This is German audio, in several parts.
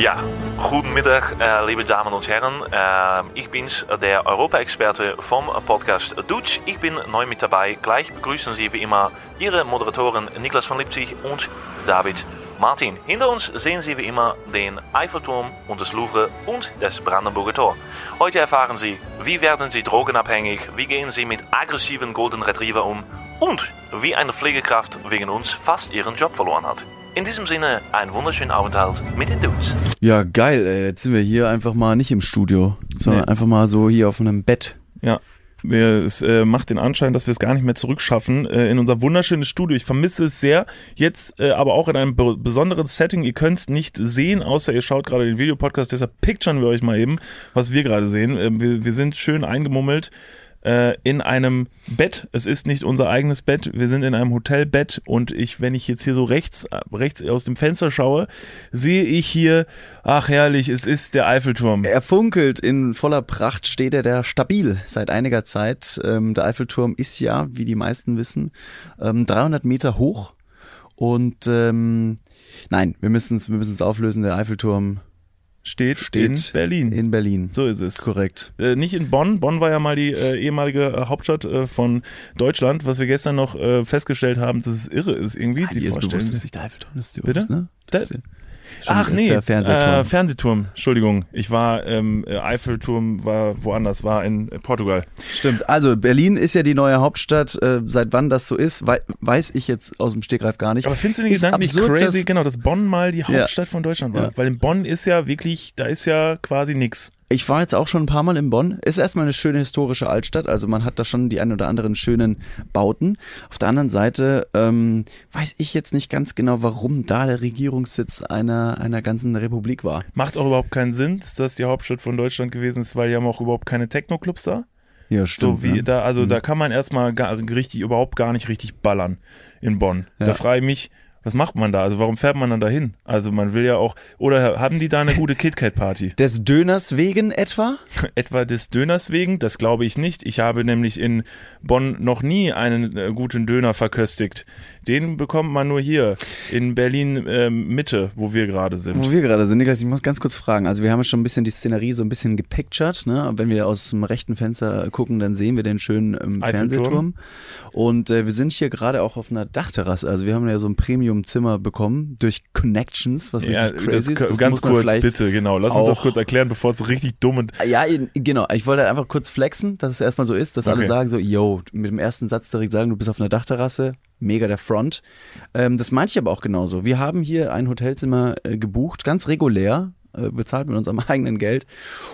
Ja, goedemiddag, äh, liebe Damen und Herren. Äh, ich bin's, der Europa-Experte vom Podcast Dutch. Ich bin neu mit dabei. Gleich begrüßen Sie wie immer Ihre Moderatoren Niklas von Lipzig und David Martin. Hinter uns sehen Sie wie immer den Eiffelturm und das Louvre und das Brandenburger Tor. Heute erfahren Sie, wie werden Sie drogenabhängig, wie gehen Sie mit aggressiven Golden Retriever um und wie eine Pflegekraft wegen uns fast ihren Job verloren hat. In diesem Sinne, einen wunderschönen Aufenthalt mit den Dudes. Ja, geil, ey. Jetzt sind wir hier einfach mal nicht im Studio, sondern Nee. einfach mal so hier auf einem Bett. Ja. Wir, es äh, macht den Anschein, dass wir es gar nicht mehr zurückschaffen äh, in unser wunderschönes Studio. Ich vermisse es sehr. Jetzt äh, aber auch in einem be besonderen Setting. Ihr könnt es nicht sehen, außer ihr schaut gerade den Videopodcast. Deshalb picturen wir euch mal eben, was wir gerade sehen. Äh, wir, wir sind schön eingemummelt äh, in einem Bett. Es ist nicht unser eigenes Bett. Wir sind in einem Hotelbett und ich, wenn ich jetzt hier so rechts, rechts aus dem Fenster schaue, sehe ich hier, ach herrlich, es ist der Eiffelturm. Er funkelt in voller Pracht, steht er da stabil seit einiger Zeit. Ähm, der Eiffelturm ist ja, wie die meisten wissen, ähm, 300 Meter hoch. Und ähm, nein, wir müssen es wir müssen's auflösen. Der Eiffelturm Steht, steht in Berlin. In Berlin. so ist es. Korrekt. Äh, nicht in Bonn. Bonn war ja mal die äh, ehemalige äh, Hauptstadt äh, von Deutschland, was wir gestern noch äh, festgestellt haben, dass es irre ist irgendwie. Ah, die dir ist bewusst, dass ist. dir Bitte? Ne? Das Da- schon- Ach nee, der Fernsehturm. Äh, Fernsehturm. Entschuldigung, ich war ähm, äh, Eiffelturm war woanders, war in äh, Portugal. Stimmt. Also Berlin ist ja die neue Hauptstadt. Äh, seit wann das so ist, wei weiß ich jetzt aus dem Stegreif gar nicht. Aber findest du den Gedanken nicht absurd, crazy, dass- genau, dass Bonn mal die Hauptstadt von Deutschland war? Ja. Weil in Bonn ist ja wirklich, da ist ja quasi nix. Ich war jetzt auch schon ein paar Mal in Bonn. Ist erstmal eine schöne historische Altstadt, also man hat da schon die ein oder anderen schönen Bauten. Auf der anderen Seite ähm, weiß ich jetzt nicht ganz genau, warum da der Regierungssitz einer, einer ganzen Republik war. Macht auch überhaupt keinen Sinn, dass das die Hauptstadt von Deutschland gewesen ist, weil die haben auch überhaupt keine Techno-Clubs da. Ja, So wie ja. da, also Mhm. da kann man erstmal gar, richtig, überhaupt gar nicht richtig ballern in Bonn. Ja. Da frage ich mich, was macht man da? Also warum fährt man dann dahin? Also man will ja auch, oder haben die da eine gute KitKat-Party? Des Döners wegen etwa? Etwa des Döners wegen? Das glaube ich nicht. Ich habe nämlich in Bonn noch nie einen äh, guten Döner verköstigt. Den bekommt man nur hier in Berlin ähm, Mitte, wo wir gerade sind. Wo wir gerade sind, Niklas, ich muss ganz kurz fragen. Also wir haben ja schon ein bisschen die Szenerie so ein bisschen gepictured. Ne? Wenn wir aus dem rechten Fenster gucken, dann sehen wir den schönen ähm. Fernsehturm. Und äh, wir sind hier gerade auch auf einer Dachterrasse. Also wir haben ja so ein Premium-Zimmer bekommen durch Connections, was Ja, richtig das, crazy ist. Das ganz kurz, bitte, genau. Lass uns das kurz erklären, bevor es so richtig dumm und Ja, genau. Ich wollte einfach kurz flexen, dass es erstmal so ist, dass alle Okay. sagen so, yo, mit dem ersten Satz direkt sagen, du bist auf einer Dachterrasse, mega der Front. Ähm, das meinte ich aber auch genauso. Wir haben hier ein Hotelzimmer äh, gebucht, ganz regulär, bezahlt mit unserem eigenen Geld.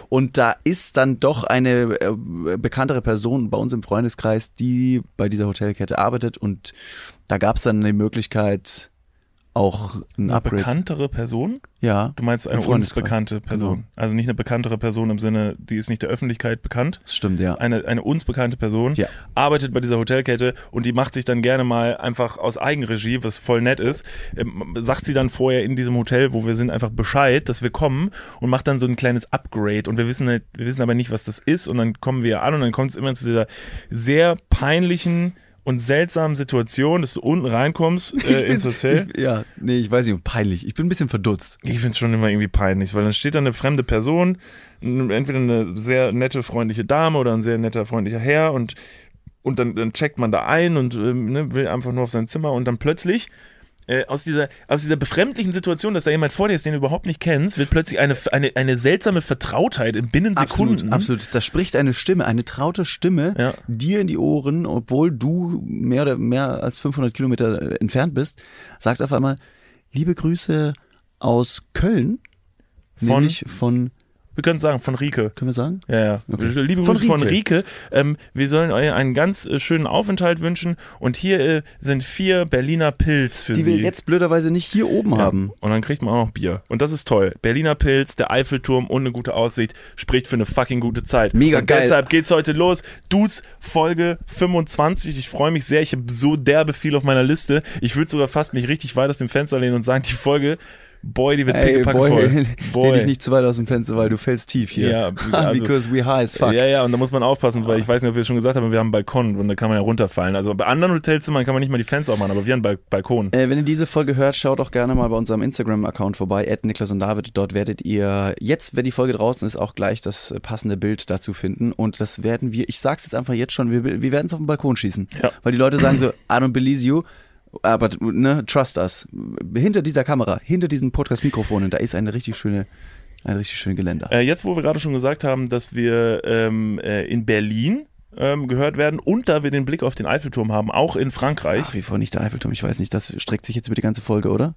Und da ist dann doch eine äh, bekanntere Person bei uns im Freundeskreis, die bei dieser Hotelkette arbeitet und da gab es dann die Möglichkeit, auch ein eine Upgrade. bekanntere Person? Ja. Du meinst eine uns bekannte Person. Genau. Also nicht eine bekanntere Person im Sinne, die ist nicht der Öffentlichkeit bekannt. Das stimmt, ja. Eine, eine uns bekannte Person Ja. arbeitet bei dieser Hotelkette und die macht sich dann gerne mal einfach aus Eigenregie, was voll nett ist, ähm, sagt sie dann vorher in diesem Hotel, wo wir sind, einfach Bescheid, dass wir kommen und macht dann so ein kleines Upgrade und wir wissen, halt- wir wissen aber nicht, was das ist und dann kommen wir an und dann kommt es immer zu dieser sehr peinlichen und seltsamen Situation, dass du unten reinkommst äh, ins Hotel. Ich, ja, nee, ich weiß nicht, peinlich. Ich bin ein bisschen verdutzt. Ich finde es schon immer irgendwie peinlich, weil dann steht da eine fremde Person, entweder eine sehr nette, freundliche Dame oder ein sehr netter, freundlicher Herr und, und dann, dann checkt man da ein und ähm, ne, will einfach nur auf sein Zimmer und dann plötzlich äh, aus dieser aus dieser befremdlichen Situation, dass da jemand vor dir ist, den du überhaupt nicht kennst, wird plötzlich eine, eine, eine seltsame Vertrautheit in binnen Sekunden. Absolut, absolut. Da spricht eine Stimme, eine traute Stimme Ja. dir in die Ohren, obwohl du mehr oder mehr als 500 Kilometer entfernt bist, sagt auf einmal, liebe Grüße aus Köln, Von? nämlich von, Wir können sagen, von Rike. können wir sagen? Ja, ja. Okay. Liebe Von Grüße von Rike. Rike. Ähm, wir sollen euch einen ganz äh, schönen Aufenthalt wünschen und hier äh, sind vier Berliner Pilz für Die Sie. wir jetzt blöderweise nicht hier oben Ja. haben. Und dann kriegt man auch noch Bier. Und das ist toll. Berliner Pilz, der Eiffelturm und eine gute Aussicht spricht für eine fucking gute Zeit. Mega und geil. Deshalb geht's heute los. Dudes, Folge 25. Ich freue mich sehr. Ich habe so derbe viel auf meiner Liste. Ich würde sogar fast mich richtig weit aus dem Fenster lehnen und sagen, die Folge Boy, die wird Ey, pickepacke boy, voll. lehn dich nicht zu weit aus dem Fenster, weil du fällst tief hier. Ja, also- Because we high as fuck. Ja, ja, und da muss man aufpassen, weil ich weiß nicht, ob wir es schon gesagt haben, wir haben einen Balkon und da kann man ja runterfallen. Also bei anderen Hotelzimmern kann man nicht mal die Fenster aufmachen, aber wir haben einen Bal- Balkon. Äh, wenn ihr diese Folge hört, schaut auch gerne mal bei unserem Instagram-Account vorbei, at Niklas und David. Dort werdet ihr jetzt, wenn die Folge draußen ist, auch gleich das passende Bild dazu finden. Und das werden wir, ich sag's jetzt einfach jetzt schon, wir, wir werden es auf den Balkon schießen. Ja. Weil die Leute sagen so, I don't believe you. Aber ne, trust us. Hinter dieser Kamera, hinter diesen Podcast-Mikrofonen, da ist eine richtig schöne, ein richtig schöne Geländer. Äh, jetzt, wo wir gerade schon gesagt haben, dass wir ähm, äh, in Berlin ähm, gehört werden und da wir den Blick auf den Eiffelturm haben, auch in Frankreich. Nach wie vor nicht der Eiffelturm, ich weiß nicht, das streckt sich jetzt über die ganze Folge, oder?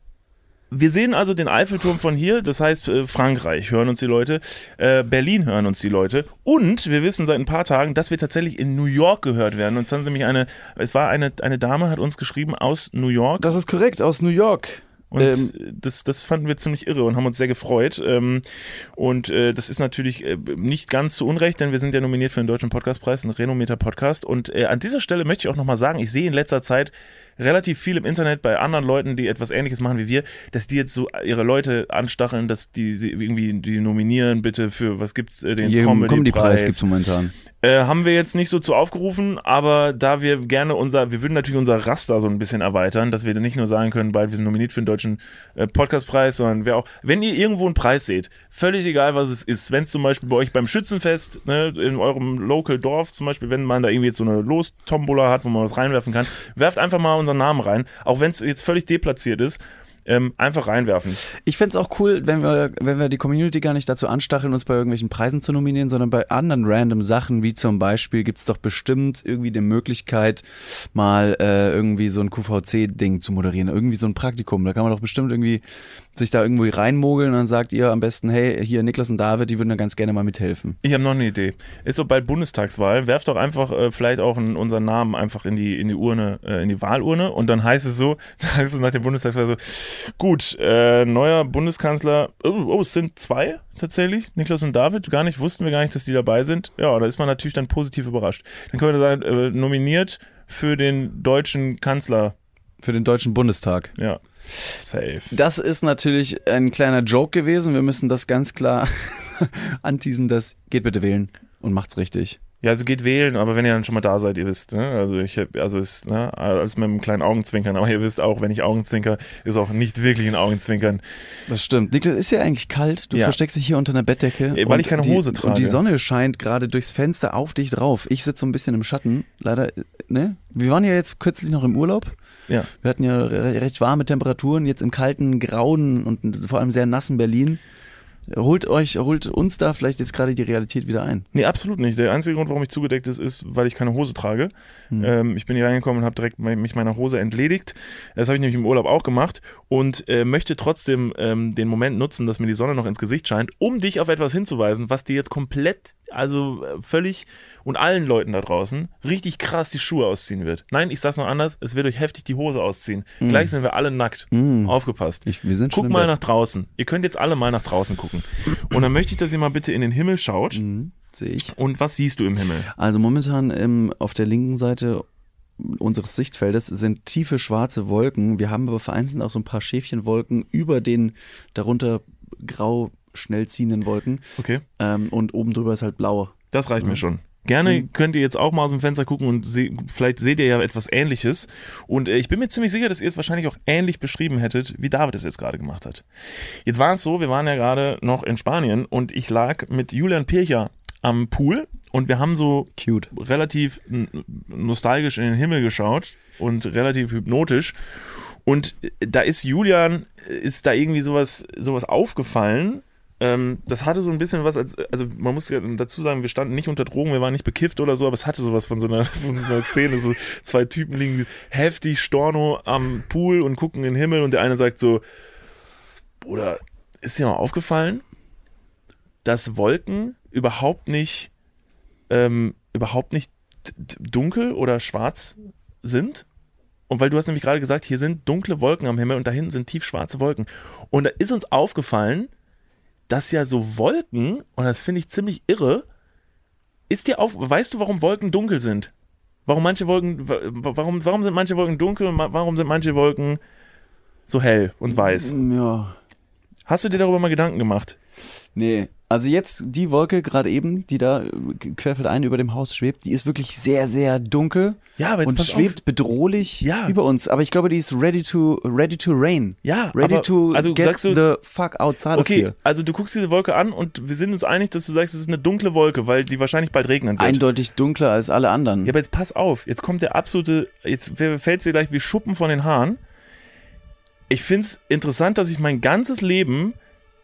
Wir sehen also den Eiffelturm von hier, das heißt äh, Frankreich hören uns die Leute, äh, Berlin hören uns die Leute und wir wissen seit ein paar Tagen, dass wir tatsächlich in New York gehört werden. Und zwar nämlich eine, es war eine, eine Dame, hat uns geschrieben aus New York. Das ist korrekt, aus New York. Und Ähm, das, das fanden wir ziemlich irre und haben uns sehr gefreut. Ähm, und äh, das ist natürlich äh, nicht ganz zu Unrecht, denn wir sind ja nominiert für den Deutschen Podcastpreis, ein renommierter Podcast. Und äh, an dieser Stelle möchte ich auch nochmal sagen, ich sehe in letzter Zeit relativ viel im Internet bei anderen Leuten, die etwas ähnliches machen wie wir, dass die jetzt so ihre Leute anstacheln, dass die sie irgendwie die nominieren bitte für, was gibt's, äh, den Comedy-Preis. Comedy-Preis gibt's momentan. Äh, haben wir jetzt nicht so zu aufgerufen, aber da wir gerne unser, wir würden natürlich unser Raster so ein bisschen erweitern, dass wir nicht nur sagen können, bald wir sind nominiert für den deutschen äh, Podcastpreis, sondern wer auch, wenn ihr irgendwo einen Preis seht, völlig egal was es ist, wenn es zum Beispiel bei euch beim Schützenfest, ne, in eurem Local Dorf zum Beispiel, wenn man da irgendwie jetzt so eine Los-Tombola hat, wo man was reinwerfen kann, werft einfach mal unseren Namen rein, auch wenn es jetzt völlig deplatziert ist, ähm, einfach reinwerfen. Ich fänd's auch cool, wenn wir, wenn wir die Community gar nicht dazu anstacheln, uns bei irgendwelchen Preisen zu nominieren, sondern bei anderen random Sachen, wie zum Beispiel gibt's doch bestimmt irgendwie die Möglichkeit, mal äh, irgendwie so ein QVC-Ding zu moderieren, irgendwie so ein Praktikum. Da kann man doch bestimmt irgendwie sich da irgendwo reinmogeln und dann sagt ihr am besten, hey, hier Niklas und David, die würden da ganz gerne mal mithelfen. Ich habe noch eine Idee. Ist so bald Bundestagswahl. Werft doch einfach äh, vielleicht auch in, unseren Namen einfach in die in die Urne, äh, in die Wahlurne und dann heißt es so, dann heißt es nach der Bundestagswahl so, gut, äh, neuer Bundeskanzler. Oh, oh, es sind zwei tatsächlich, Niklas und David. Gar nicht wussten wir gar nicht, dass die dabei sind. Ja, da ist man natürlich dann positiv überrascht. Dann können wir sagen, äh, nominiert für den deutschen Kanzler. Für den Deutschen Bundestag. Ja, safe. Das ist natürlich ein kleiner Joke gewesen. Wir müssen das ganz klar anteasen, das geht bitte wählen und macht's richtig. Ja, also geht wählen, aber wenn ihr dann schon mal da seid, ihr wisst, ne? Also ich hab, also ist, ne, alles mit einem kleinen Augenzwinkern, aber ihr wisst auch, wenn ich Augenzwinker, ist auch nicht wirklich ein Augenzwinkern. Das stimmt. Niklas, ist ja eigentlich kalt. Du Ja. versteckst dich hier unter einer Bettdecke. Äh, weil und ich keine die, Hose Und die trage. Sonne scheint gerade durchs Fenster auf dich drauf. Ich sitze so ein bisschen im Schatten. Leider, äh, ne? Wir waren ja jetzt kürzlich noch im Urlaub. Ja. Wir hatten ja re- recht warme Temperaturen, jetzt im kalten, grauen und vor allem sehr nassen Berlin. Holt euch, holt uns da vielleicht jetzt gerade die Realität wieder ein. Nee, absolut nicht. Der einzige Grund, warum ich zugedeckt ist, ist, weil ich keine Hose trage. Ähm, ich bin hier reingekommen und habe direkt me- mich meiner Hose entledigt. Das habe ich nämlich im Urlaub auch gemacht und äh, möchte trotzdem ähm, den Moment nutzen, dass mir die Sonne noch ins Gesicht scheint, um dich auf etwas hinzuweisen, was dir jetzt komplett, also äh, völlig und allen Leuten da draußen richtig krass die Schuhe ausziehen wird. Nein, ich sag's noch anders, es wird euch heftig die Hose ausziehen. Gleich sind wir alle nackt. Aufgepasst. Ich, wir sind schon Guck im mal Bett. nach draußen. Ihr könnt jetzt alle mal nach draußen gucken. Und dann möchte ich, dass ihr mal bitte in den Himmel schaut. Mhm, sehe ich. Und was siehst du im Himmel? Also momentan ähm, auf der linken Seite unseres Sichtfeldes sind tiefe schwarze Wolken. Wir haben aber vereinzelt auch so ein paar Schäfchenwolken über den darunter grau schnell ziehenden Wolken. Okay, Ähm, und oben drüber ist halt blau. das reicht mir schon. Gerne könnt ihr jetzt auch mal aus dem Fenster gucken und se vielleicht seht ihr ja etwas Ähnliches. Und äh, ich bin mir ziemlich sicher, dass ihr es wahrscheinlich auch ähnlich beschrieben hättet, wie David es jetzt gerade gemacht hat. Jetzt war es so, wir waren ja gerade noch in Spanien und ich lag mit Julian Pircher am Pool und wir haben so Cute. relativ nostalgisch in den Himmel geschaut und relativ hypnotisch. Und da ist Julian, ist da irgendwie sowas, sowas aufgefallen. Ähm, das hatte so ein bisschen was, als, also man muss ja dazu sagen, wir standen nicht unter Drogen, wir waren nicht bekifft oder so, aber es hatte sowas von so einer, von so einer Szene, so zwei Typen liegen heftig Storno am Pool und gucken in den Himmel und der eine sagt so, Bruder, ist dir mal aufgefallen, dass Wolken überhaupt nicht, ähm, überhaupt nicht dunkel oder schwarz sind? Und weil du hast nämlich gerade gesagt, hier sind dunkle Wolken am Himmel und da hinten sind tiefschwarze Wolken. Und da ist uns aufgefallen, dass ja so Wolken, und das finde ich ziemlich irre, ist dir auf, weißt du, warum Wolken dunkel sind? Warum manche Wolken, wa- warum, warum sind manche Wolken dunkel und warum sind manche Wolken so hell und weiß? Ja. Hast du dir darüber mal Gedanken gemacht? Nee, also jetzt die Wolke gerade eben, die da äh, querfeldein über dem Haus schwebt, die ist wirklich sehr, sehr dunkel Ja, aber jetzt und schwebt auf. bedrohlich Ja. über uns. Aber ich glaube, die ist ready to, ready to rain. Ja, Ready aber- to also get sagst du- the fuck outside of Okay, here. also du guckst diese Wolke an und wir sind uns einig, dass du sagst, es ist eine dunkle Wolke, weil die wahrscheinlich bald regnen wird. Eindeutig dunkler als alle anderen. Ja, aber jetzt pass auf, jetzt kommt der absolute, jetzt fällt dir gleich wie Schuppen von den Haaren. Ich find's interessant, dass ich mein ganzes Leben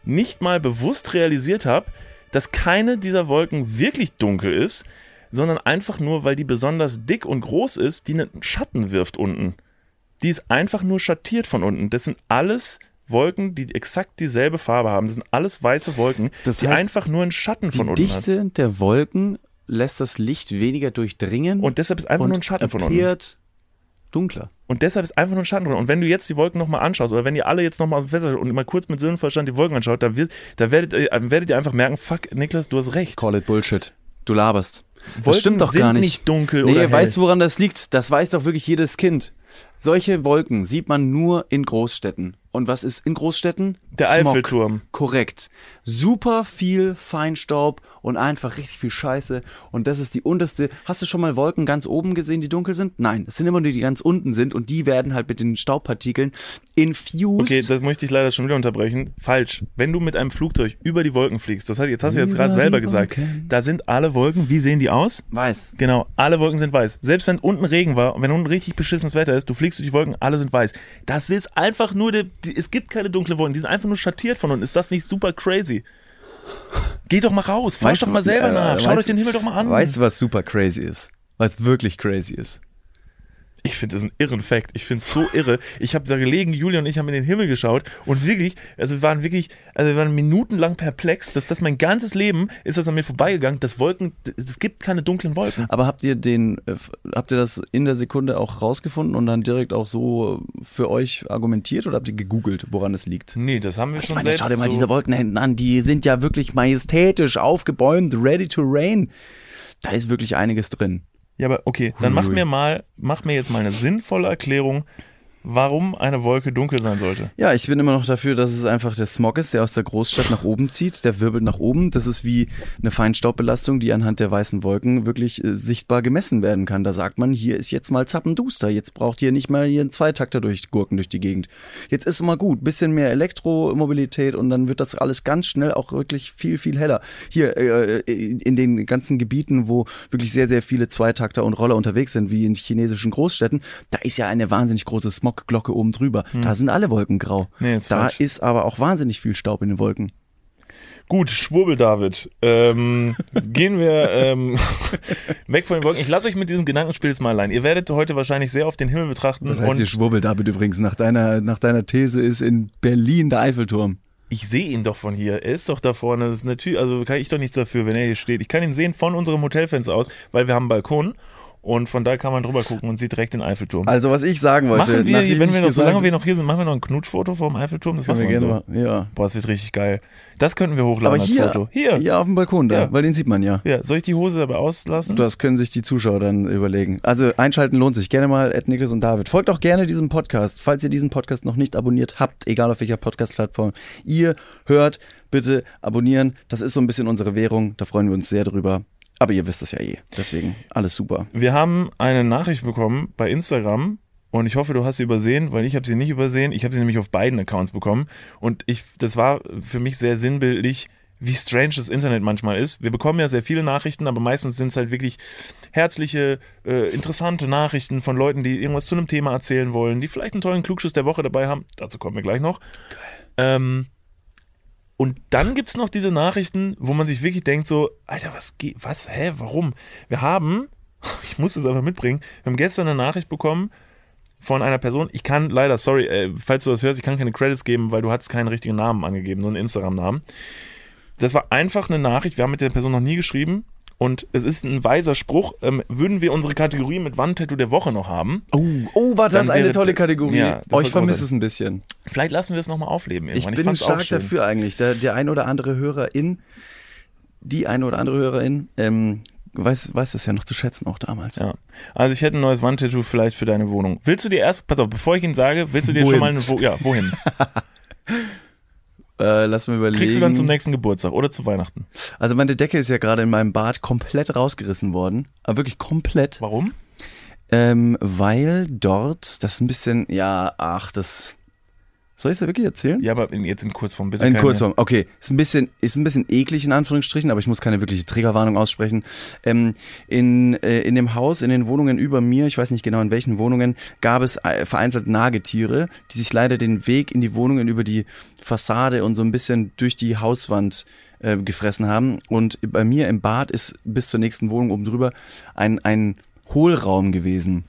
nicht mal bewusst realisiert habe, dass keine dieser Wolken wirklich dunkel ist, sondern einfach nur, weil die besonders dick und groß ist, die einen Schatten wirft unten. Die ist einfach nur schattiert von unten. Das sind alles Wolken, die exakt dieselbe Farbe haben. Das sind alles weiße Wolken, Das die heißt, einfach nur einen Schatten die von unten haben. Dichte der Wolken lässt das Licht weniger durchdringen Und deshalb ist einfach nur ein Schatten von unten. Dunkler. Und deshalb ist einfach nur ein Schatten drin. Und wenn du jetzt die Wolken nochmal anschaust, oder wenn ihr alle jetzt nochmal aus dem Fenster schaut und mal kurz mit Sinn und Verstand die Wolken anschaut, da, wird, da werdet, ihr- äh, werdet ihr einfach merken, fuck, Niklas, du hast recht. Call it Bullshit. Du laberst. Wolken das stimmt doch sind gar nicht. nicht dunkel nee, oder hell. weißt du, woran das liegt? Das weiß doch wirklich jedes Kind. Solche Wolken sieht man nur in Großstädten. Und was ist in Großstädten? Der Smog. Eiffelturm. Korrekt. Super viel Feinstaub und einfach richtig viel Scheiße. Und das ist die unterste. Hast du schon mal Wolken ganz oben gesehen, die dunkel sind? Nein, es sind immer nur die, die ganz unten sind und die werden halt mit den Staubpartikeln infused. Okay, das möchte ich leider schon wieder unterbrechen. Falsch. Wenn du mit einem Flugzeug über die Wolken fliegst, das heißt, jetzt hast du jetzt gerade selber gesagt, da sind alle Wolken, wie sehen die aus? weiß. Genau, alle Wolken sind weiß. Selbst wenn unten Regen war und wenn unten richtig beschissenes Wetter ist, du fliegst durch die Wolken, alle sind weiß. Das ist einfach nur, der, die, es gibt keine dunkle Wolken, die sind einfach nur schattiert von unten. Ist das nicht super crazy? Geht doch mal raus, forscht Weißt doch mal selber äh, nach, schaut euch den Himmel doch mal an. Weißt du, was super crazy ist? Was wirklich crazy ist? Ich finde das einen irren Fact. Ich finde es so irre. Ich habe da gelegen, Julia und ich haben in den Himmel geschaut und wirklich, also wir waren wirklich, also wir waren minutenlang perplex, dass das mein ganzes Leben ist das an mir vorbeigegangen, dass Wolken, es gibt keine dunklen Wolken. Aber habt ihr den, äh, habt ihr das in der Sekunde auch rausgefunden und dann direkt auch so für euch argumentiert oder habt ihr gegoogelt, woran es liegt? Nee, das haben wir Ich schon meine, selbst schau dir mal so diese Wolken hinten an, die sind ja wirklich majestätisch aufgebäumt, ready to rain. Da ist wirklich einiges drin. Ja, aber okay, dann mach mir mal, mach mir jetzt mal eine sinnvolle Erklärung, warum eine Wolke dunkel sein sollte. Ja, ich bin immer noch dafür, dass es einfach der Smog ist, der aus der Großstadt nach oben zieht. Der wirbelt nach oben. Das ist wie eine Feinstaubbelastung, die anhand der weißen Wolken wirklich äh, sichtbar gemessen werden kann. Da sagt man, hier ist jetzt mal zappenduster. Jetzt braucht ihr nicht mal hier einen Zweitakter durch Gurken durch die Gegend. Jetzt ist mal gut. Bisschen mehr Elektromobilität und dann wird das alles ganz schnell auch wirklich viel, viel heller. Hier äh, in den ganzen Gebieten, wo wirklich sehr, sehr viele Zweitakter und Roller unterwegs sind, wie in chinesischen Großstädten, da ist ja eine wahnsinnig große Smogglocke oben drüber. Da sind alle Wolken grau. Hm. Nee, da falsch. ist aber auch wahnsinnig viel Staub in den Wolken. Gut, Schwurbel David. Ähm, gehen wir ähm, weg von den Wolken. Ich lasse euch mit diesem Gedankenspiel jetzt mal allein. Ihr werdet heute wahrscheinlich sehr auf den Himmel betrachten Das heißt, ihr schwurbelt David übrigens. Nach deiner, nach deiner These ist in Berlin der Eiffelturm. ich sehe ihn doch von hier. Er ist doch da vorne. Das ist natürlich, also kann ich doch nichts dafür, wenn er hier steht. Ich kann ihn sehen von unserem Hotelfenster aus, weil wir haben einen Balkon und von da kann man drüber gucken und sieht direkt den Eiffelturm. Also, was ich sagen wollte. machen wir, wenn wir noch, solange wir noch hier sind, machen wir noch ein Knutschfoto vom Eiffelturm. Das können machen wir gerne so. mal. Ja. Boah, das wird richtig geil. Das könnten wir hochladen Aber als hier, Foto. Hier. hier auf dem Balkon da, Ja. weil den sieht man ja. Ja, soll ich die Hose dabei auslassen? Das können sich die Zuschauer dann überlegen. Also einschalten lohnt sich. Gerne mal Ed Niklas und David. Folgt auch gerne diesem Podcast, falls ihr diesen Podcast noch nicht abonniert habt, egal auf welcher Podcast-Plattform ihr hört. Bitte abonnieren. Das ist so ein bisschen unsere Währung. Da freuen wir uns sehr drüber. Aber ihr wisst es ja eh. Deswegen alles super. Wir haben eine Nachricht bekommen bei Instagram und ich hoffe, du hast sie übersehen, weil ich habe sie nicht übersehen. Ich habe sie nämlich auf beiden Accounts bekommen und ich, das war für mich sehr sinnbildlich, wie strange das Internet manchmal ist. Wir bekommen ja sehr viele Nachrichten, aber meistens sind es halt wirklich herzliche, äh, interessante Nachrichten von Leuten, die irgendwas zu einem Thema erzählen wollen, die vielleicht einen tollen Klugschuss der Woche dabei haben. Dazu kommen wir gleich noch. Ähm, und dann gibt's noch diese Nachrichten, wo man sich wirklich denkt so, Alter, was geht, was, hä, warum? Wir haben, ich muss es einfach mitbringen, wir haben gestern eine Nachricht bekommen von einer Person, ich kann leider, sorry, äh, falls du das hörst, ich kann keine Credits geben, weil du hast keinen richtigen Namen angegeben, nur einen Instagram-Namen. Das war einfach eine Nachricht, wir haben mit der Person noch nie geschrieben und es ist ein weiser Spruch, ähm, würden wir unsere Kategorie mit Wandtattoo der Woche noch haben, Oh, oh war das eine tolle Kategorie. Ja, oh, ich vermisse es ein bisschen. vielleicht lassen wir es nochmal aufleben Ich irgendwann. bin fand's auch stark dafür eigentlich. Der, der ein oder andere Hörerin, die eine oder andere Hörerin, ähm, weiß, weiß das ja noch zu schätzen, auch damals. Ja. Also ich hätte ein neues Wandtattoo vielleicht für deine Wohnung. Willst du dir erst, pass auf, bevor ich ihn sage, willst du dir Wohin? schon mal eine, wo, ja, wohin? Äh, lass mal überlegen. Kriegst du dann zum nächsten Geburtstag oder zu Weihnachten? Also meine Decke ist ja gerade in meinem Bad komplett rausgerissen worden. Aber wirklich komplett. Warum? Ähm, weil dort, das ist ein bisschen, ja, ach, das. Soll ich es wirklich erzählen? Ja, aber in, jetzt in Kurzform bitte. In keine- Kurzform, okay. Ist ein bisschen, ist ein bisschen eklig in Anführungsstrichen, aber ich muss keine wirkliche Triggerwarnung aussprechen. Ähm, in, äh, in dem Haus, in den Wohnungen über mir, ich weiß nicht genau in welchen Wohnungen, gab es äh, vereinzelt Nagetiere, die sich leider den Weg in die Wohnungen über die Fassade und so ein bisschen durch die Hauswand äh, gefressen haben. Und bei mir im Bad ist bis zur nächsten Wohnung oben drüber ein, ein Hohlraum gewesen.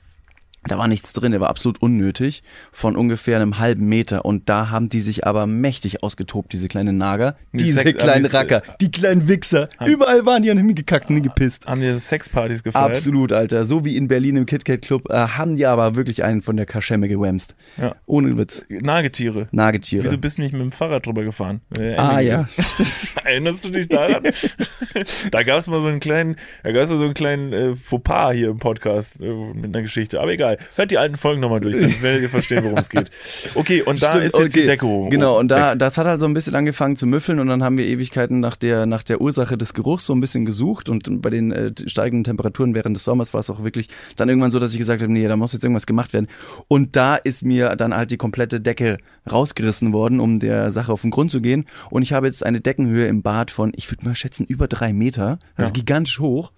Da war nichts drin, der war absolut unnötig, von ungefähr einem halben Meter. Und da haben die sich aber mächtig ausgetobt, diese kleinen Nager. Die diese Sex- kleinen die- Racker, die kleinen Wichser. Überall waren die und hingekackt und hingepisst. Haben dir Sexpartys gefeiert? Absolut, Alter. So wie in Berlin im KitKat Club äh, haben die aber wirklich einen von der Kaschemme gewämst. Ja. Ohne Witz. Nagetiere. Nagetiere. Wieso bist du nicht mit dem Fahrrad drüber gefahren? Äh, ah ja. Erinnerst du dich daran? da gab es mal so einen kleinen, da gab es mal so einen kleinen äh, Fauxpas hier im Podcast äh, mit einer Geschichte. Aber egal. Hört die alten Folgen nochmal durch, dann werdet ihr verstehen, worum es geht. Okay, und da Stimmt, ist jetzt die okay. Decke hoch. Genau, und da, das hat halt so ein bisschen angefangen zu müffeln und dann haben wir Ewigkeiten nach der, nach der Ursache des Geruchs so ein bisschen gesucht und bei den äh, steigenden Temperaturen während des Sommers war es auch wirklich dann irgendwann so, dass ich gesagt habe, nee, da muss jetzt irgendwas gemacht werden. Und da ist mir dann halt die komplette Decke rausgerissen worden, um der Sache auf den Grund zu gehen. Und ich habe jetzt eine Deckenhöhe im Bad von, ich würde mal schätzen, über drei Meter, also Ja. gigantisch hoch.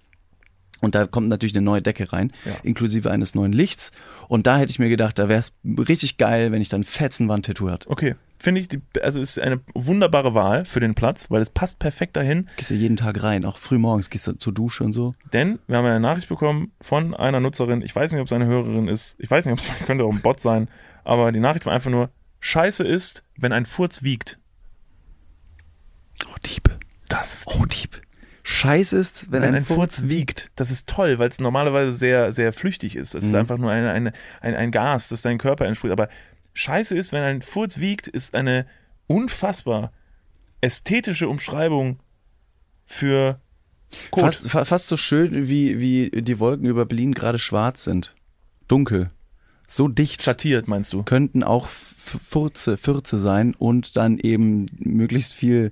Und da kommt natürlich eine neue Decke rein, Ja. inklusive eines neuen Lichts. Und da hätte ich mir gedacht, da wäre es richtig geil, wenn ich dann Fetzenwand-Tattoo hat. Okay. Finde ich, die, also ist eine wunderbare Wahl für den Platz, weil es passt perfekt dahin. Gehst ja jeden Tag rein, auch früh morgens gehst du zur Dusche und so. Denn wir haben eine Nachricht bekommen von einer Nutzerin, ich weiß nicht, ob es eine Hörerin ist, ich weiß nicht, ob es könnte auch ein Bot sein, aber die Nachricht war einfach nur, scheiße ist, wenn ein Furz wiegt. Oh, Dieb. Das ist Oh, Dieb. Scheiß ist, wenn, wenn ein, Furz wiegt. Das ist toll, weil es normalerweise sehr, sehr flüchtig ist. Das ist Mhm. einfach nur eine, eine, ein, ein Gas, das deinen Körper entspricht. Aber scheiße ist, wenn ein Furz wiegt, ist eine unfassbar ästhetische Umschreibung für Kot. fast, fa- fast so schön, wie, wie die Wolken über Berlin gerade schwarz sind. Dunkel. So dicht. Schattiert, meinst du? Könnten auch Furze, Fürze sein und dann eben möglichst viel,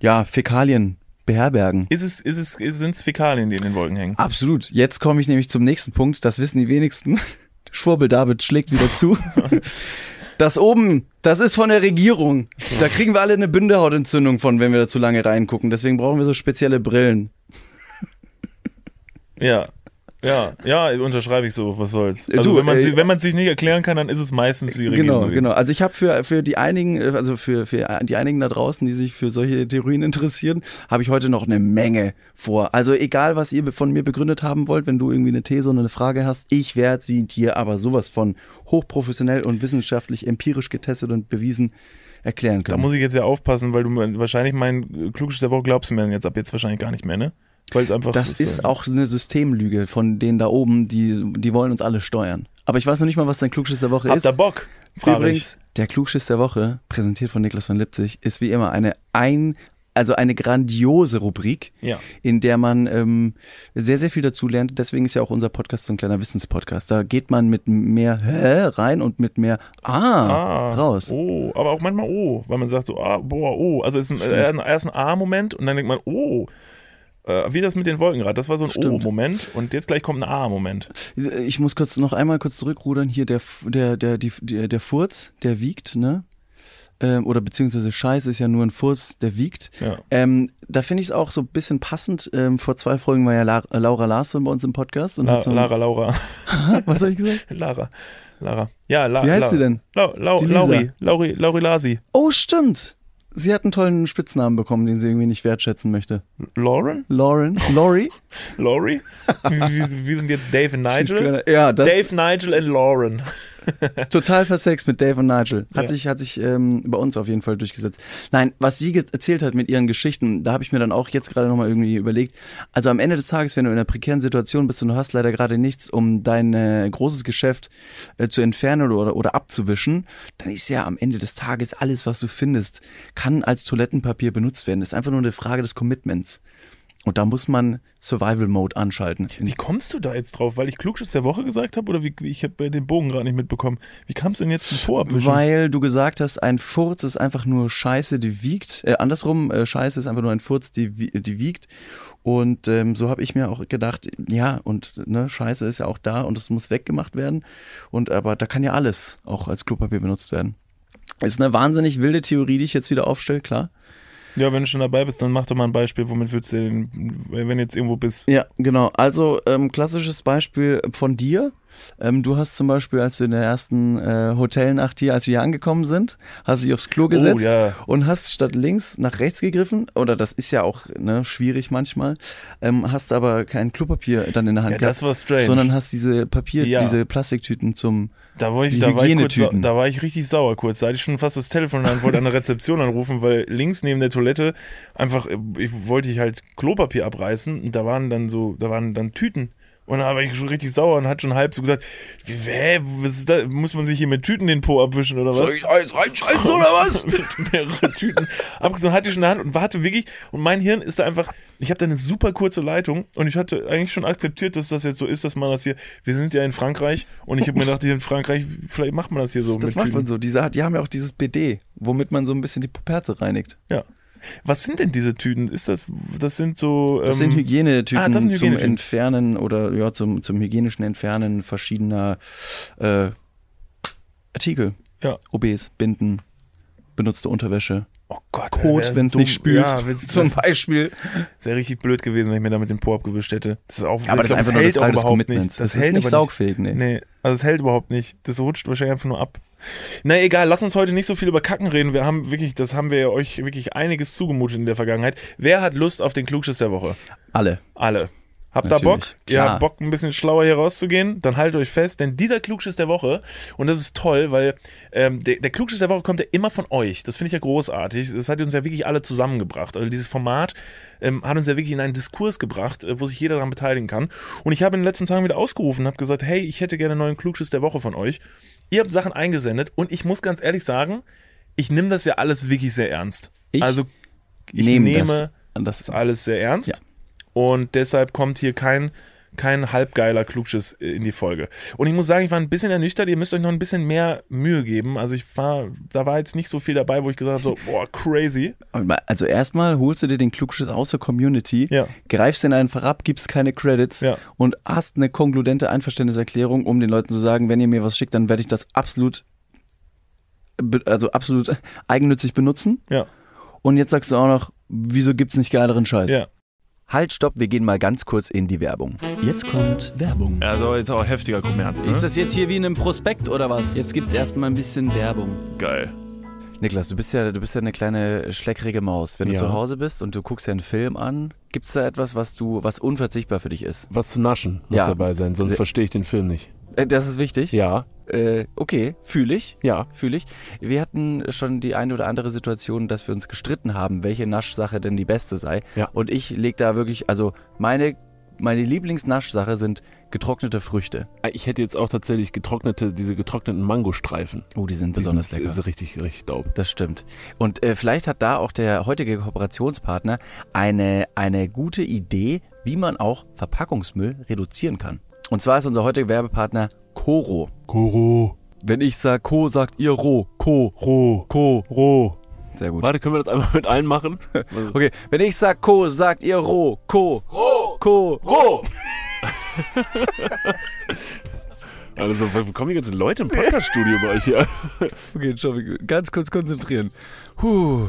ja, Fäkalien beherbergen. Ist es, ist es, sind es Fäkalien, die in den Wolken hängen? Absolut. Jetzt komme ich nämlich zum nächsten Punkt. Das wissen die wenigsten. Schwurbel David schlägt wieder zu. Das oben, das ist von der Regierung. Da kriegen wir alle eine Bindehautentzündung von, wenn wir da zu lange reingucken. Deswegen brauchen wir so spezielle Brillen. Ja. Ja, ja, unterschreibe ich so, was soll's. Also Du, wenn man äh, wenn man es sich nicht erklären kann, dann ist es meistens die Regierung. Genau, genau. Also ich habe für, für die einigen, äh, also für, für die einigen da draußen, die sich für solche Theorien interessieren, habe ich heute noch eine Menge vor. Also egal, was ihr von mir begründet haben wollt, wenn du irgendwie eine These oder eine Frage hast, ich werde sie dir aber sowas von hochprofessionell und wissenschaftlich empirisch getestet und bewiesen erklären Da können. muss ich jetzt ja aufpassen, weil du wahrscheinlich mein Klugschiss der Woche glaubst du mir jetzt ab jetzt wahrscheinlich gar nicht mehr, ne? Weil einfach das ist äh, auch eine Systemlüge von denen da oben, die, die wollen uns alle steuern. Aber ich weiß noch nicht mal, was dein Klugschiss der Woche Habt ist. ihr Bock? Frage Übrigens, der Klugschiss der Woche, präsentiert von Niklas von Lipzig, ist wie immer eine ein, also eine grandiose Rubrik, ich. Ja. in der man ähm, sehr, sehr viel dazu lernt. Deswegen ist ja auch unser Podcast so ein kleiner Wissenspodcast. Da geht man mit mehr Hä rein und mit mehr Ah, Ah, raus. Oh, aber auch manchmal oh, weil man sagt so, ah, boah, oh. Also es ist ein, äh, erst ein A-Moment und dann denkt man, oh. Äh, wie das mit den Wolken gerade. Das war so ein. O-Moment und jetzt gleich kommt ein A-Moment. Ich muss kurz noch einmal kurz zurückrudern. Hier der, der, der, die, der, der Furz, der wiegt, ne? Ähm, oder beziehungsweise Scheiße ist ja nur ein Furz, der wiegt. Ja. Ähm, da finde ich es auch so ein bisschen passend. Ähm, vor zwei Folgen war ja La Laura Larsson bei uns im Podcast. Und La hat so Lara, Laura. Was habe ich gesagt? Lara. Lara. Ja, La Wie heißt La sie denn? Die Lisa. Lauri. Lauri. Lauri Lasi. Oh, stimmt. Sie hat einen tollen Spitznamen bekommen, den sie irgendwie nicht wertschätzen möchte. Lauren? Lauren? Laurie? Laurie? wie, wie, wie sind jetzt Dave und Nigel? Ja, das Dave, Nigel und Lauren. total versext mit Dave und Nigel. Hat Ja. sich, hat sich ähm, bei uns auf jeden Fall durchgesetzt. Nein, was sie erzählt hat mit ihren Geschichten, da habe ich mir dann auch jetzt gerade nochmal irgendwie überlegt. Also am Ende des Tages, wenn du in einer prekären Situation bist und du hast leider gerade nichts, um dein äh, großes Geschäft äh, zu entfernen oder, oder abzuwischen, dann ist ja am Ende des Tages alles, was du findest, kann als Toilettenpapier benutzt werden. Das ist einfach nur eine Frage des Commitments. Und da muss man Survival Mode anschalten. Wie kommst du da jetzt drauf? Weil ich Klugschiss der Woche gesagt habe oder wie, wie ich habe den Bogen gerade nicht mitbekommen. Wie kam es denn jetzt zum? Weil du gesagt hast, ein Furz ist einfach nur Scheiße, die wiegt. Äh, andersrum, äh, Scheiße ist einfach nur ein Furz, die, die wiegt. Und ähm, so habe ich mir auch gedacht, ja, und ne, Scheiße ist ja auch da und es muss weggemacht werden. Und aber da kann ja alles auch als Klopapier benutzt werden. Ist eine wahnsinnig wilde Theorie, die ich jetzt wieder aufstelle, klar. Ja, wenn du schon dabei bist, dann mach doch mal ein Beispiel. Womit würdest du denn, wenn du jetzt irgendwo bist? Ja, genau. Also ähm, klassisches Beispiel von dir. Ähm, du hast zum Beispiel, als du in der ersten äh, Hotelnacht hier, als wir hier angekommen sind, hast dich aufs Klo gesetzt ja. und hast statt links nach rechts gegriffen. Oder das ist ja auch ne, schwierig manchmal. Ähm, hast aber kein Klopapier dann in der Hand Ja, gehabt, das war strange. sondern hast diese Papier, Ja. diese Plastiktüten zum. Da war ich, da war ich, kurz, da war ich richtig sauer kurz. Da hatte ich schon fast das Telefon Hand, wollte an der Rezeption anrufen, weil links neben der Toilette einfach, äh, ich wollte ich halt Klopapier abreißen und da waren dann so, da waren dann Tüten. Und da war ich schon richtig sauer und hat schon halb so gesagt, hä, was ist da? Muss man sich hier mit Tüten den Po abwischen oder was? eins reinscheißen oder was? mit mehreren Tüten abgezogen, hatte ich schon in der Hand und warte wirklich und mein Hirn ist da einfach, ich habe da eine super kurze Leitung und ich hatte eigentlich schon akzeptiert, dass das jetzt so ist, dass man das hier, wir sind ja in Frankreich und ich habe mir gedacht, hier in Frankreich, vielleicht macht man das hier so Das mit macht Tüten. man so. Diese, die haben ja auch dieses BD, womit man so ein bisschen die Puperte reinigt. Ja. Was sind denn diese Tüten? Ist das, das sind so, Das sind ähm, Hygienetüten ah, das sind zum Hygienetüten. Entfernen oder ja, zum, zum hygienischen Entfernen verschiedener äh, Artikel. Ja. OBs, Binden, benutzte Unterwäsche, oh Gott, Kot, wenn es nicht spült. Ja, zum Beispiel. das wäre richtig blöd gewesen, wenn ich mir damit den Po abgewischt hätte. Das ist auch, Aber ich das ist glaub, einfach es nur eine hält auch Frage des überhaupt Commitments. Nicht. Das, Das, hält ist nicht aber saugfähig, nee. Nee, also es hält überhaupt nicht. Das rutscht wahrscheinlich einfach nur ab. Na egal, lass uns heute nicht so viel über Kacken reden. Wir haben wirklich, das haben wir euch wirklich einiges zugemutet in der Vergangenheit. Wer hat Lust auf den Klugschiss der Woche? Alle. Alle. Habt ihr Bock? Ihr klar. habt Bock, ein bisschen schlauer hier rauszugehen? Dann haltet euch fest, denn dieser Klugschiss der Woche, und das ist toll, weil ähm, der, der Klugschiss der Woche kommt ja immer von euch. Das finde ich ja großartig. Das hat uns ja wirklich alle zusammengebracht. Also dieses Format ähm, hat uns ja wirklich in einen Diskurs gebracht, äh, wo sich jeder daran beteiligen kann. Und ich habe in den letzten Tagen wieder ausgerufen und habe gesagt, hey, ich hätte gerne einen neuen Klugschiss der Woche von euch. Ihr habt Sachen eingesendet und ich muss ganz ehrlich sagen, ich nehme das ja alles wirklich sehr ernst. Ich also ich Nehm nehme das, das alles sehr ernst. Ja. Und deshalb kommt hier kein, kein halbgeiler Klugschiss in die Folge. Und ich muss sagen, ich war ein bisschen ernüchtert. Ihr müsst euch noch ein bisschen mehr Mühe geben. Also ich war, da war jetzt nicht so viel dabei, wo ich gesagt habe, so, boah, crazy. Also erstmal holst du dir den Klugschiss aus der Community, Ja. greifst den einfach ab, gibst keine Credits Ja. und hast eine konkludente Einverständniserklärung, um den Leuten zu sagen, wenn ihr mir was schickt, dann werde ich das absolut, also absolut eigennützig benutzen. Ja. Und jetzt sagst du auch noch, wieso gibt's nicht geileren Scheiß? Ja. Halt, stopp, wir gehen mal ganz kurz in die Werbung. Jetzt kommt Werbung. Also jetzt auch heftiger Kommerz, ne? Ist das jetzt hier wie in einem Prospekt oder was? Jetzt gibt's erstmal ein bisschen Werbung. geil. Niklas, du bist ja, du bist ja eine kleine schleckrige Maus. Wenn du Ja. zu Hause bist und du guckst ja einen Film an, gibt's da etwas, was du, was unverzichtbar für dich ist? Was zu naschen muss Ja. dabei sein, sonst verstehe ich den Film nicht. Äh, Das ist wichtig. Ja, Äh, okay, fühle ich. ja. Fühle ich. Wir hatten schon die eine oder andere Situation, dass wir uns gestritten haben, welche Naschsache denn die beste sei. Ja. Und ich leg da wirklich, also meine, meine Lieblingsnaschsache sind getrocknete Früchte. Ich hätte jetzt auch tatsächlich getrocknete, diese getrockneten Mangostreifen. Oh, die sind Die besonders sind, lecker. Ist richtig, richtig dope. Das stimmt. Und äh, vielleicht hat da auch der heutige Kooperationspartner eine, eine gute Idee, wie man auch Verpackungsmüll reduzieren kann. Und zwar ist unser heutiger Werbepartner Coro. Koro, Wenn ich sag Co, sagt ihr Ro. Co. Ro, Co. Ro. Sehr gut. Warte, können wir das einfach mit allen machen? Okay, wenn ich sag Co, sagt ihr Ro. Co. Ro. Co. Ro! Also, wo kommen die ganzen Leute im Podcaststudio bei euch hier? Okay, schau, ganz kurz konzentrieren. Puh.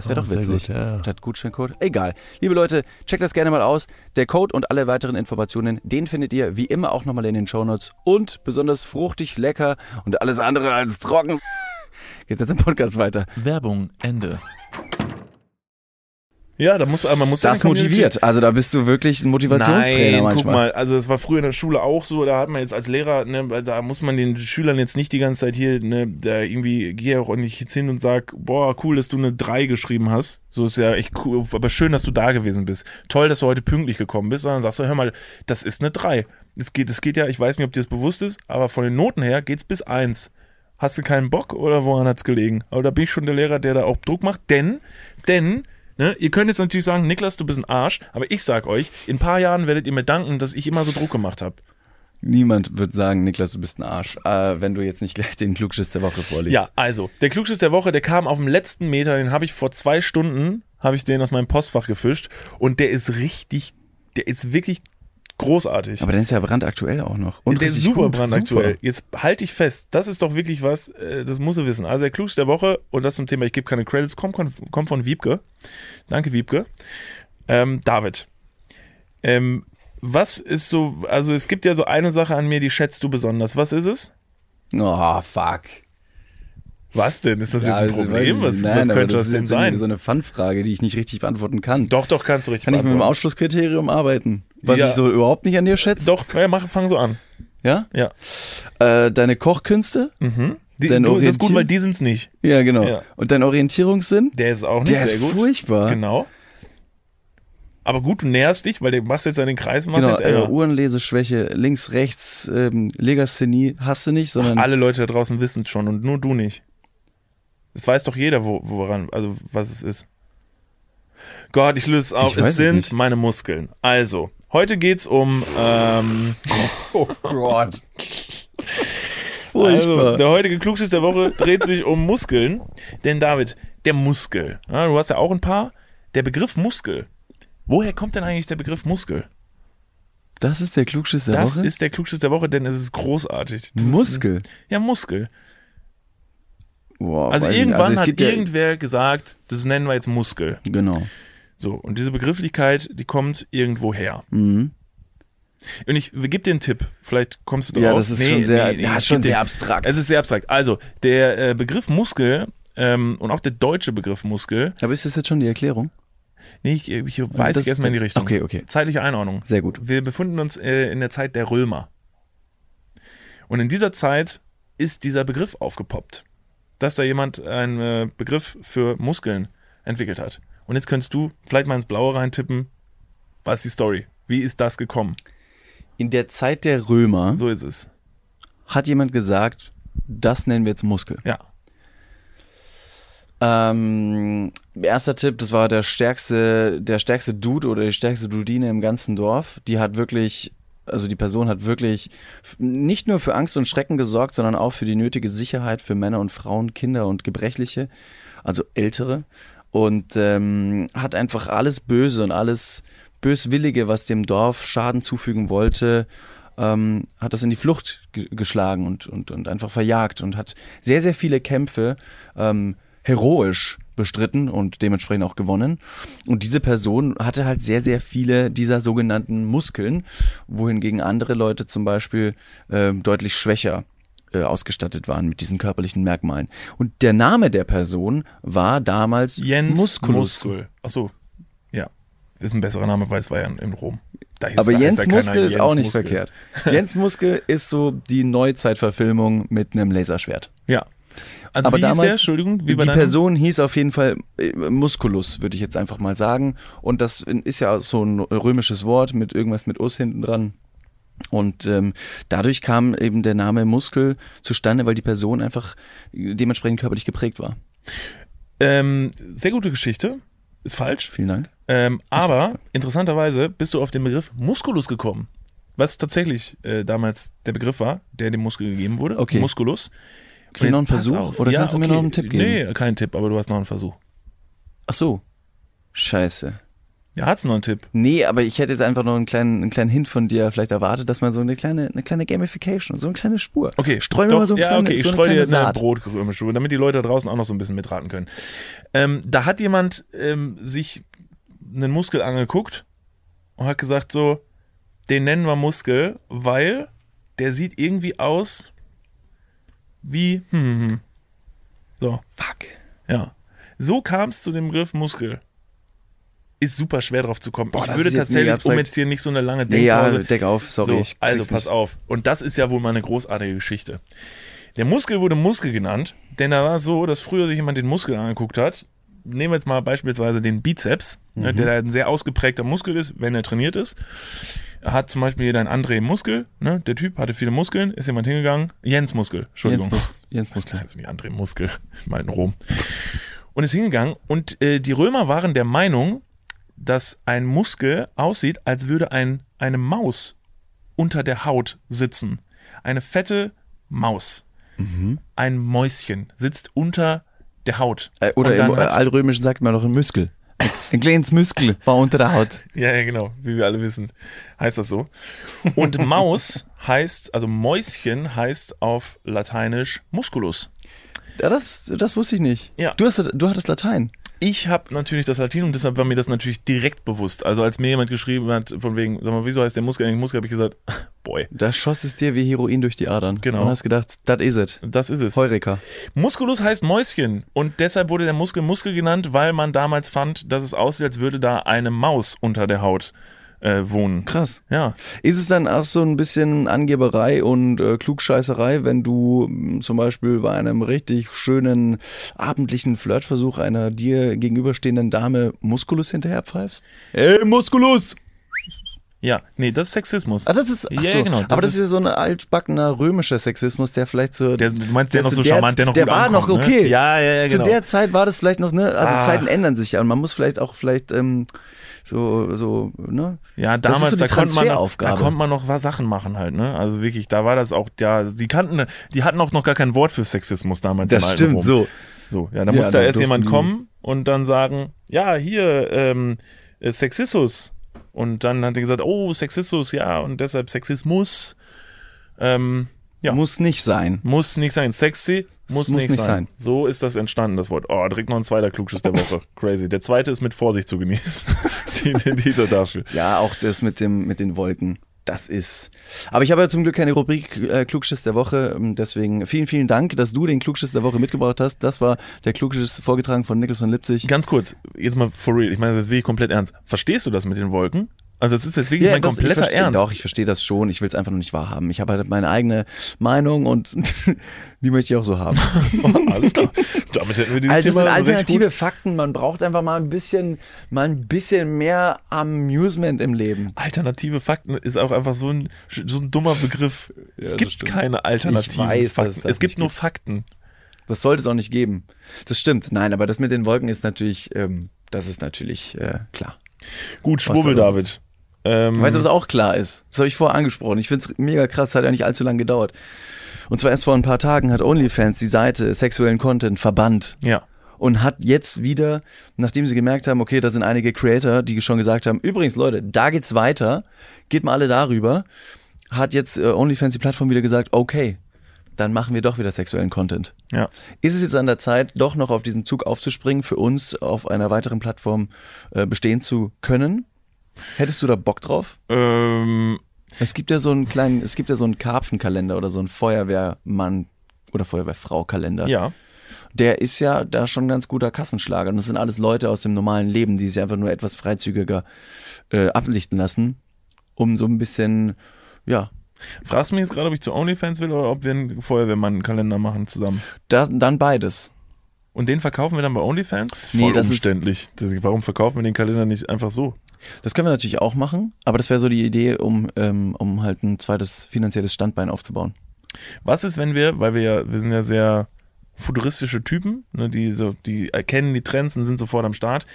Das wäre Oh, doch witzig. gut, ja. Statt Gutscheincode. Egal. Liebe Leute, checkt das gerne mal aus. Der Code und alle weiteren Informationen, den findet ihr wie immer auch nochmal in den Shownotes. Und besonders fruchtig, lecker und alles andere als trocken. Geht's jetzt im Podcast weiter. Werbung, Ende. Ja, da muss man, man muss Das motiviert. Also da bist du wirklich ein Motivationstrainer Nein, manchmal. guck mal, also das war früher in der Schule auch so, da hat man jetzt als Lehrer, ne, da muss man den Schülern jetzt nicht die ganze Zeit hier, ne, da irgendwie, geh auch nicht jetzt hin und sag, boah, cool, dass du eine 3 geschrieben hast, so ist ja echt cool, aber schön, dass du da gewesen bist, toll, dass du heute pünktlich gekommen bist, sondern sagst du, hör mal, das ist eine 3. Es geht, es geht ja, ich weiß nicht, ob dir das bewusst ist, aber von den Noten her geht's bis 1. Hast du keinen Bock oder woran hat's gelegen? Aber da bin ich schon der Lehrer, der da auch Druck macht, denn, denn, Ne, ihr könnt jetzt natürlich sagen, Niklas, du bist ein Arsch, aber ich sag euch, in ein paar Jahren werdet ihr mir danken, dass ich immer so Druck gemacht habe. Niemand wird sagen, Niklas, du bist ein Arsch, äh, wenn du jetzt nicht gleich den Klugschiss der Woche vorliest. Ja, also, der Klugschiss der Woche, der kam auf dem letzten Meter, den habe ich vor zwei Stunden, habe ich den aus meinem Postfach gefischt und der ist richtig, der ist wirklich großartig. Aber dann ist ja brandaktuell auch noch. Und der ist super gut, brandaktuell. super. Jetzt halte ich fest, das ist doch wirklich was, äh, das muss er wissen. Also der Klugste der Woche, und das zum Thema, ich gebe keine Credits, kommt, kommt von Wiebke. Danke, Wiebke. Ähm, David. Ähm, was ist so, also es gibt ja so eine Sache an mir, die schätzt du besonders. Was ist es? Oh, fuck. Was denn? Ist das Ja, jetzt ein also, Problem? Was, was Nein, aber könnte das ist denn sein? So eine Fun-Frage, die ich nicht richtig beantworten kann. doch, doch, kannst du richtig Kann ich mit dem. Ausschlusskriterium arbeiten? Was Ja. ich so überhaupt nicht an dir schätze? Doch, ja, mach, fang so an. Ja? Ja. Äh, deine Kochkünste? Mhm. Die, Dein du, das ist gut, weil die sind's nicht. Ja, genau. Ja. Und dein Orientierungssinn? Der ist auch nicht Der sehr ist gut. furchtbar. Genau. Aber gut, du näherst dich, weil du machst jetzt den Kreis, machst Genau, jetzt äh, Uhrenleseschwäche, links, rechts, ähm, Legasthenie hast du nicht, sondern Alle Leute da draußen wissen schon und nur du nicht. Das weiß doch jeder, wo, woran, also was es ist. Gott, ich löse es auf. Es sind nicht. meine Muskeln. Also, heute geht's um ähm, oh Gott. Furchtbar. Also, der heutige Klugschiss der Woche dreht sich um Muskeln. Denn David, der Muskel, ja, du hast ja auch ein paar. Der Begriff Muskel. Woher kommt denn eigentlich der Begriff Muskel? das ist der Klugschiss der das Woche? ist der Klugschiss der Woche, denn es ist großartig. Das Muskel. Ist ja, Muskel. Wow, Also ich nicht. irgendwann es hat gibt ja- irgendwer gesagt, das nennen wir jetzt Muskel. Genau. So, und diese Begrifflichkeit, die kommt irgendwo her. Mhm. Und ich gebe dir einen Tipp. Vielleicht kommst du drauf. Ja, das ist schon sehr, ja, ich schon sehr abstrakt. Es ist sehr abstrakt. Also, der äh, Begriff Muskel ähm, und auch der deutsche Begriff Muskel, Aber ist das jetzt schon die Erklärung? nee, ich, ich weiß ich erstmal in die Richtung. Okay, okay. Zeitliche Einordnung. Sehr gut. Wir befinden uns äh, in der Zeit der Römer. Und in dieser Zeit ist dieser Begriff aufgepoppt, dass da jemand einen äh, Begriff für Muskeln entwickelt hat. Und jetzt könntest du vielleicht mal ins Blaue reintippen, was ist die Story? Wie ist das gekommen? In der Zeit der Römer So ist es. hat jemand gesagt, das nennen wir jetzt Muskel. Ja. Ähm, erster Tipp, das war der stärkste, der stärkste Dude oder die stärkste Dudine im ganzen Dorf. Die hat wirklich, also die Person hat wirklich nicht nur für Angst und Schrecken gesorgt, sondern auch für die nötige Sicherheit für Männer und Frauen, Kinder und Gebrechliche, also Ältere. Und ähm, hat einfach alles Böse und alles Böswillige, was dem Dorf Schaden zufügen wollte, ähm, hat das in die Flucht ge geschlagen und, und, und einfach verjagt und hat sehr, sehr viele Kämpfe ähm, heroisch bestritten und dementsprechend auch gewonnen. Und diese Person hatte halt sehr, sehr viele dieser sogenannten Muskeln, wohingegen andere Leute zum Beispiel ähm, deutlich schwächer äh, ausgestattet waren mit diesen körperlichen Merkmalen. Und der Name der Person war damals Jens Musculus. Muskel. Ach so. Ja. ist ein besserer Name, weil es war ja in, Rom. Hieß- Aber Jens keiner Muskel ist Jens auch nicht Muskel. verkehrt. Jens Muskel ist so die Neuzeitverfilmung mit einem Laserschwert. Ja. Also Aber damals, die Person hieß auf jeden Fall äh, Musculus, würde ich jetzt einfach mal sagen. Und das ist ja so ein römisches Wort mit irgendwas mit Us hinten dran. Und ähm, dadurch kam eben der Name Muskel zustande, weil die Person einfach dementsprechend körperlich geprägt war. Ähm, sehr gute Geschichte. Ist falsch. Vielen Dank. Ähm, aber interessanterweise bist du auf den Begriff Musculus gekommen. Was tatsächlich äh, damals der Begriff war, der dem Muskel gegeben wurde. Okay. Musculus. Krieg ich noch einen Jetzt Versuch? auf. Oder Ja, kannst du mir okay. noch einen Tipp geben? Nee, keinen Tipp, aber du hast noch einen Versuch. Ach so. Scheiße. Ja, hat's noch einen Tipp? Nee, aber ich hätte jetzt einfach noch einen kleinen, einen kleinen Hint von dir vielleicht erwartet, dass man so eine kleine, eine kleine Gamification, so eine kleine Spur. Okay, streu mir doch, mal so, ein ja, kleine, okay, ich so eine streue dir kleine eine Saat. Brotkrümelstube, damit die Leute da draußen auch noch so ein bisschen mitraten können. Ähm, da hat jemand ähm, sich einen Muskel angeguckt und hat gesagt so, den nennen wir Muskel, weil der sieht irgendwie aus wie hm, hm, hm. so, Fuck. ja. So kam es zu dem Begriff Muskel. Ist super schwer drauf zu kommen. Boah, ich würde tatsächlich, um jetzt hier nicht so eine lange Nee, ja, Denkpause, deck auf, sorry. so, also pass nicht. auf. Und das ist ja wohl mal eine großartige Geschichte. Der Muskel wurde Muskel genannt, denn da war es so, dass früher sich jemand den Muskel angeguckt hat. Nehmen wir jetzt mal beispielsweise den Bizeps, ne, Mhm. der ein sehr ausgeprägter Muskel ist, wenn er trainiert ist. Er hat zum Beispiel hier dein André Muskel, ne? der Typ hatte viele Muskeln, ist jemand hingegangen, Jens Muskel, Entschuldigung. Jens, Mus Jens Muskel. Also wie André Muskel, mal in Rom. Und ist hingegangen und äh, die Römer waren der Meinung, dass ein Muskel aussieht, als würde ein, eine Maus unter der Haut sitzen. Eine fette Maus. Ein Mäuschen sitzt unter der Haut. Äh, oder im äh, hat- Altrömischen sagt man doch ein Muskel. Ein, ein kleines Muskel war unter der Haut. Ja, ja, genau, wie wir alle wissen, heißt das so. Und Maus heißt, also Mäuschen heißt auf Lateinisch Musculus. Ja, das, das wusste ich nicht. Ja. Du, hast, du hattest Latein. Ich habe natürlich das Latin und deshalb war mir das natürlich direkt bewusst. Also als mir jemand geschrieben hat, von wegen, sag mal, wieso heißt der Muskel eigentlich Muskel, habe ich gesagt, boy, Da schoss es dir wie Heroin durch die Adern. Genau. Und hast gedacht, das is it. das ist es. Heureka. Musculus heißt Mäuschen und deshalb wurde der Muskel Muskel genannt, weil man damals fand, dass es aussieht, als würde da eine Maus unter der Haut äh, wohnen. Krass. Ja, Ist es dann auch so ein bisschen Angeberei und äh, Klugscheißerei, wenn du mh, zum Beispiel bei einem richtig schönen abendlichen Flirtversuch einer dir gegenüberstehenden Dame Muskulus hinterherpfeifst? Ey, Muskulus! ja, nee, das ist Sexismus. Ah, das ist, ach Ja, so. genau, das aber das ist- ist ja so ein altbackener römischer Sexismus, der vielleicht so. Der, du meinst der noch zu so der- charmant, der noch der gut war ankommt, noch ne? okay. Ja, ja, ja, genau. Zu der Zeit war das vielleicht noch, ne? Also Ah. Zeiten ändern sich ja und man muss vielleicht auch vielleicht ähm, so, so, ne? Ja, Das damals, so da, konnte man, noch- da konnte man noch was Sachen machen halt, ne? Also wirklich, da war das auch, ja, die kannten, die hatten auch noch gar kein Wort für Sexismus damals im alten Rom. so. So, ja, da Ja, musste da erst jemand kommen und dann sagen, ja, hier, ähm, äh, Sexismus. Und dann hat er gesagt, oh, Sexismus, ja, und deshalb Sexismus. Ähm, ja, muss, nicht sein. muss nicht sein. Sexy muss, muss nicht, nicht sein. sein. So ist das entstanden, das Wort. Oh, direkt noch ein zweiter Klugschiss der Woche. Crazy. Der zweite ist mit Vorsicht zu genießen. die, den Titel dafür. Ja, auch das mit dem mit den Wolken. Das ist. Aber ich habe ja zum Glück keine Rubrik äh, Klugschiss der Woche. ähm, Deswegen vielen, vielen Dank, dass du den Klugschiss der Woche mitgebracht hast. Das war der Klugschiss vorgetragen von Niklas von Lipzig. Ganz kurz, jetzt mal for real. Ich meine, das ist wirklich komplett ernst. Verstehst du das mit den Wolken? Also das ist jetzt wirklich mein das- ich kompletter versteh- Ernst. Doch, ich verstehe das schon. Ich will es einfach noch nicht wahrhaben. Ich habe halt meine eigene Meinung und die möchte ich auch so haben. Alles klar. Damit hätten wir dieses Also das Thema sind recht alternative. Fakten. Man braucht einfach mal ein bisschen, mal ein bisschen mehr Amusement im Leben. Alternative Fakten ist auch einfach so ein, so ein dummer Begriff. es das gibt keine alternativen Ich weiß, Fakten. es Es gibt nur gibt. Fakten. Das sollte es auch nicht geben. Das stimmt. Nein, aber das mit den Wolken ist natürlich, ähm, das ist natürlich äh, klar. Gut, los David. Ähm, Weißt du, was auch klar ist? Das habe ich vorher angesprochen. Ich finde es mega krass, hat ja nicht allzu lange gedauert. Und zwar erst vor ein paar Tagen hat OnlyFans die Seite sexuellen Content verbannt ja. und hat jetzt wieder, nachdem sie gemerkt haben, okay, da sind einige Creator, die schon gesagt haben, übrigens Leute, da geht's weiter, geht mal alle darüber, hat jetzt äh, OnlyFans die Plattform wieder gesagt, okay, dann machen wir doch wieder sexuellen Content. Ja. Ist es jetzt an der Zeit, doch noch auf diesen Zug aufzuspringen, für uns auf einer weiteren Plattform äh, bestehen zu können? Hättest du da Bock drauf? Ähm, Es gibt ja so einen kleinen, es gibt ja so einen Karpfenkalender oder so einen Feuerwehrmann oder Feuerwehrfrau-Kalender. ja. der ist ja da schon ein ganz guter Kassenschlager. Und das sind alles Leute aus dem normalen Leben, die sich einfach nur etwas freizügiger äh, ablichten lassen, um so ein bisschen, ja, Fragst du mich jetzt gerade, ob ich zu OnlyFans will oder ob wir einen Feuerwehrmann-Kalender machen zusammen? da, dann beides. Und den verkaufen wir dann bei OnlyFans? Das ist Nee, voll das ist- umständlich. Das, warum verkaufen wir den Kalender nicht einfach so? Das können wir natürlich auch machen, aber das wäre so die Idee, um, ähm, um halt ein zweites finanzielles Standbein aufzubauen. Was ist, wenn wir, weil wir ja, wir sind ja sehr futuristische Typen, ne, die so, die erkennen die Trends und sind sofort am Start,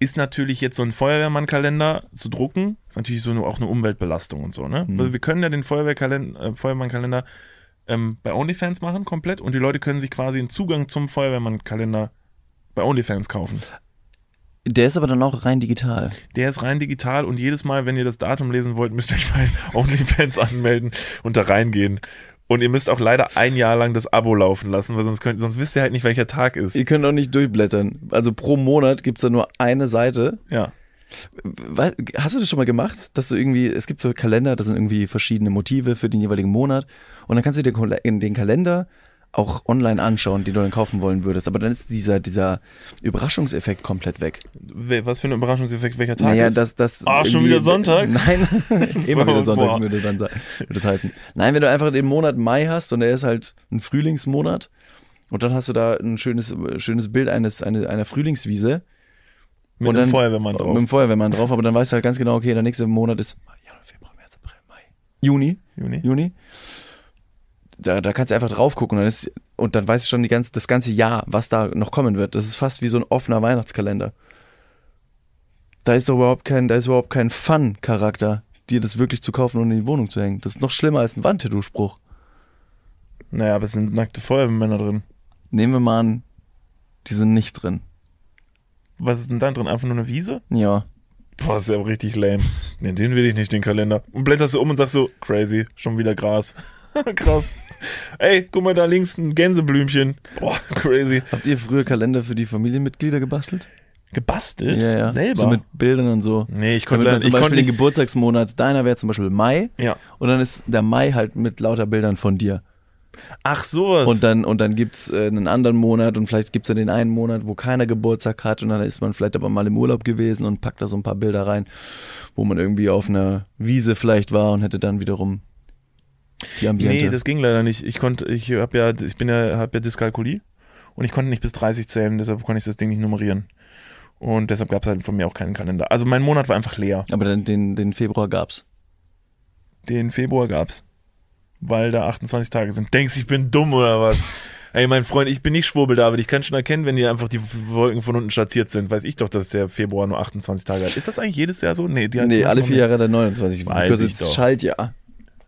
ist natürlich jetzt so ein Feuerwehrmann-Kalender zu drucken, ist natürlich so eine, auch eine Umweltbelastung und so, ne? Mhm. Also wir können ja den Feuerwehrkalender, äh, Feuerwehrmann-Kalender ähm, bei OnlyFans machen, komplett, und die Leute können sich quasi einen Zugang zum Feuerwehrmann-Kalender bei OnlyFans kaufen. Der ist aber dann auch rein digital. Der ist rein digital und jedes Mal, wenn ihr das Datum lesen wollt, müsst ihr euch bei OnlyFans anmelden und da reingehen. Und ihr müsst auch leider ein Jahr lang das Abo laufen lassen, weil sonst könnt, sonst wisst ihr halt nicht, welcher Tag ist. Ihr könnt auch nicht durchblättern. Also pro Monat gibt's da nur eine Seite. Ja. Hast du das schon mal gemacht, dass du irgendwie, es gibt so Kalender, da sind irgendwie verschiedene Motive für den jeweiligen Monat und dann kannst du dir den Kalender auch online anschauen, den du dann kaufen wollen würdest. Aber dann ist dieser, dieser Überraschungseffekt komplett weg. We- Was für ein Überraschungseffekt, welcher Tag naja, ist? das, das. Ah, schon wieder Sonntag? Nein, immer wieder Sonntag würde dann würde das heißen. Nein, wenn du einfach den Monat Mai hast und der ist halt ein Frühlingsmonat und dann hast du da ein schönes, schönes Bild eines, eine, einer Frühlingswiese Mit und einem dann- Feuerwehrmann Mit drauf. dem Feuerwehrmann drauf, aber dann weißt du halt ganz genau, okay, der nächste Monat ist Januar, Februar, März, April, Mai. Juni. Juni. Juni. Da, da kannst du einfach drauf gucken und dann, ist, und dann weißt du schon die ganze, das ganze Jahr, was da noch kommen wird. Das ist fast wie so ein offener Weihnachtskalender. Da ist doch überhaupt kein, da ist überhaupt kein Fun-Charakter, dir das wirklich zu kaufen und in die Wohnung zu hängen. Das ist noch schlimmer als ein Wandtattoo-Spruch. Naja, aber es sind nackte Feuerwehrmänner drin. Nehmen wir mal an, die sind nicht drin. Was ist denn da drin? Einfach nur eine Wiese? Ja. Boah, ist ja richtig lame. Nee, den will ich nicht, den Kalender. Und blätterst du um und sagst so, crazy, schon wieder Gras. Krass. Ey, guck mal da links ein Gänseblümchen. Boah, crazy. Habt ihr früher Kalender für die Familienmitglieder gebastelt? Gebastelt? Ja, ja. Selber? So mit Bildern und so. nee, ich Damit konnte, man zum ich Beispiel den. Geburtstagsmonat, deiner wäre zum Beispiel Mai Ja. und dann ist der Mai halt mit lauter Bildern von dir. Ach, sowas. Und dann, und dann gibt's äh, einen anderen Monat und vielleicht gibt's dann den einen Monat, wo keiner Geburtstag hat und dann ist man vielleicht aber mal im Urlaub gewesen und packt da so ein paar Bilder rein, wo man irgendwie auf einer Wiese vielleicht war und hätte dann wiederum die Ambiente. Nee, das ging leider nicht. Ich konnte, ich habe ja, ich bin ja, habe ja Dyskalkulie und ich konnte nicht bis 30 zählen, deshalb konnte ich das Ding nicht nummerieren. Und deshalb gab es halt von mir auch keinen Kalender. Also mein Monat war einfach leer. aber dann den, den Februar gab's. Den Februar gab's. Weil da 28 Tage sind. Denkst, ich bin dumm oder was? Ey, mein Freund, ich bin nicht Schwurbel, David. Ich kann schon erkennen, wenn hier einfach die Wolken von unten schattiert sind. Weiß ich doch, dass der Februar nur 28 Tage hat. Ist das eigentlich jedes Jahr so? Nee, die hat Nee, alle vier Jahre der 29. Weiß ich doch. Schaltjahr.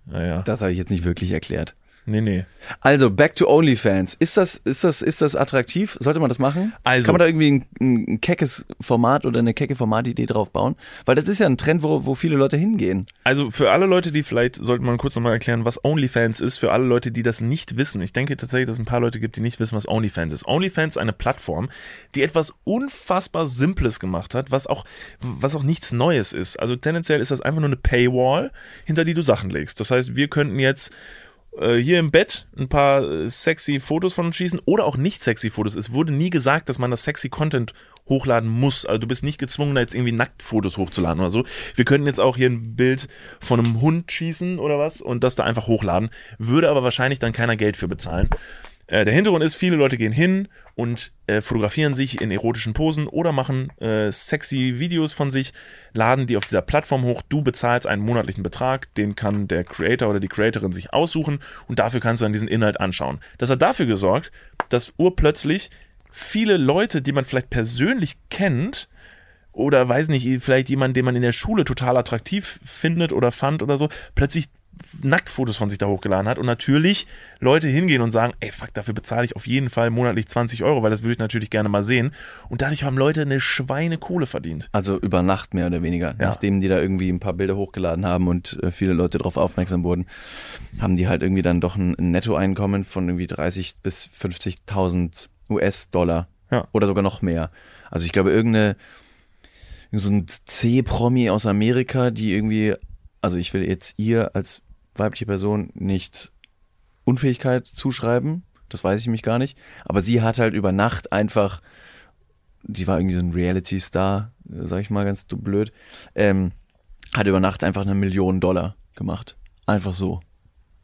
Naja. Das habe ich jetzt nicht wirklich erklärt. Nee, nee. Also, back to OnlyFans. Ist das, ist das, ist das attraktiv? Sollte man das machen? Also- Kann man da irgendwie ein, ein, keckes Format oder eine kecke Formatidee drauf bauen? Weil das ist ja ein Trend, wo, wo viele Leute hingehen. Also für alle Leute, die vielleicht, sollte man kurz nochmal erklären, was OnlyFans ist, für alle Leute, die das nicht wissen. Ich denke tatsächlich, dass es ein paar Leute gibt, die nicht wissen, was OnlyFans ist. OnlyFans ist eine Plattform, die etwas unfassbar Simples gemacht hat, was auch, was auch nichts Neues ist. Also tendenziell ist das einfach nur eine Paywall, hinter die du Sachen legst. Das heißt, wir könnten jetzt hier im Bett ein paar äh, sexy Fotos von uns schießen oder auch nicht sexy Fotos. Es wurde nie gesagt, dass man das sexy Content hochladen muss. Also du bist nicht gezwungen, da jetzt irgendwie Nacktfotos hochzuladen oder so. Wir könnten jetzt auch hier ein Bild von einem Hund schießen oder was und das da einfach hochladen. Würde aber wahrscheinlich dann keiner Geld für bezahlen. Äh, der Hintergrund ist, viele Leute gehen hin und äh, fotografieren sich in erotischen Posen oder machen äh, sexy Videos von sich, laden die auf dieser Plattform hoch. Du bezahlst einen monatlichen Betrag, den kann der Creator oder die Creatorin sich aussuchen und dafür kannst du dann diesen Inhalt anschauen. Das hat dafür gesorgt, dass urplötzlich viele Leute, die man vielleicht persönlich kennt, oder weiß nicht, vielleicht jemand, den man in der Schule total attraktiv findet oder fand oder so, plötzlich Nacktfotos von sich da hochgeladen hat und natürlich Leute hingehen und sagen, ey fuck, dafür bezahle ich auf jeden Fall monatlich 20 Euro, weil das würde ich natürlich gerne mal sehen. Und dadurch haben Leute eine Schweine Kohle verdient. Also über Nacht mehr oder weniger. Ja. Nachdem die da irgendwie ein paar Bilder hochgeladen haben und äh, viele Leute darauf aufmerksam wurden, haben die halt irgendwie dann doch ein, ein Nettoeinkommen von irgendwie 30 bis 50.000 US-Dollar. Ja. Oder sogar noch mehr. Also ich glaube, irgendeine, irgend so ein C-Promi aus Amerika, die irgendwie, also ich will jetzt ihr als weibliche Person nicht Unfähigkeit zuschreiben, Das weiß ich mich gar nicht. Aber sie hat halt über Nacht einfach, sie war irgendwie so ein Reality-Star, sag ich mal ganz du- blöd, ähm, hat über Nacht einfach eine Million Dollar gemacht. Einfach so.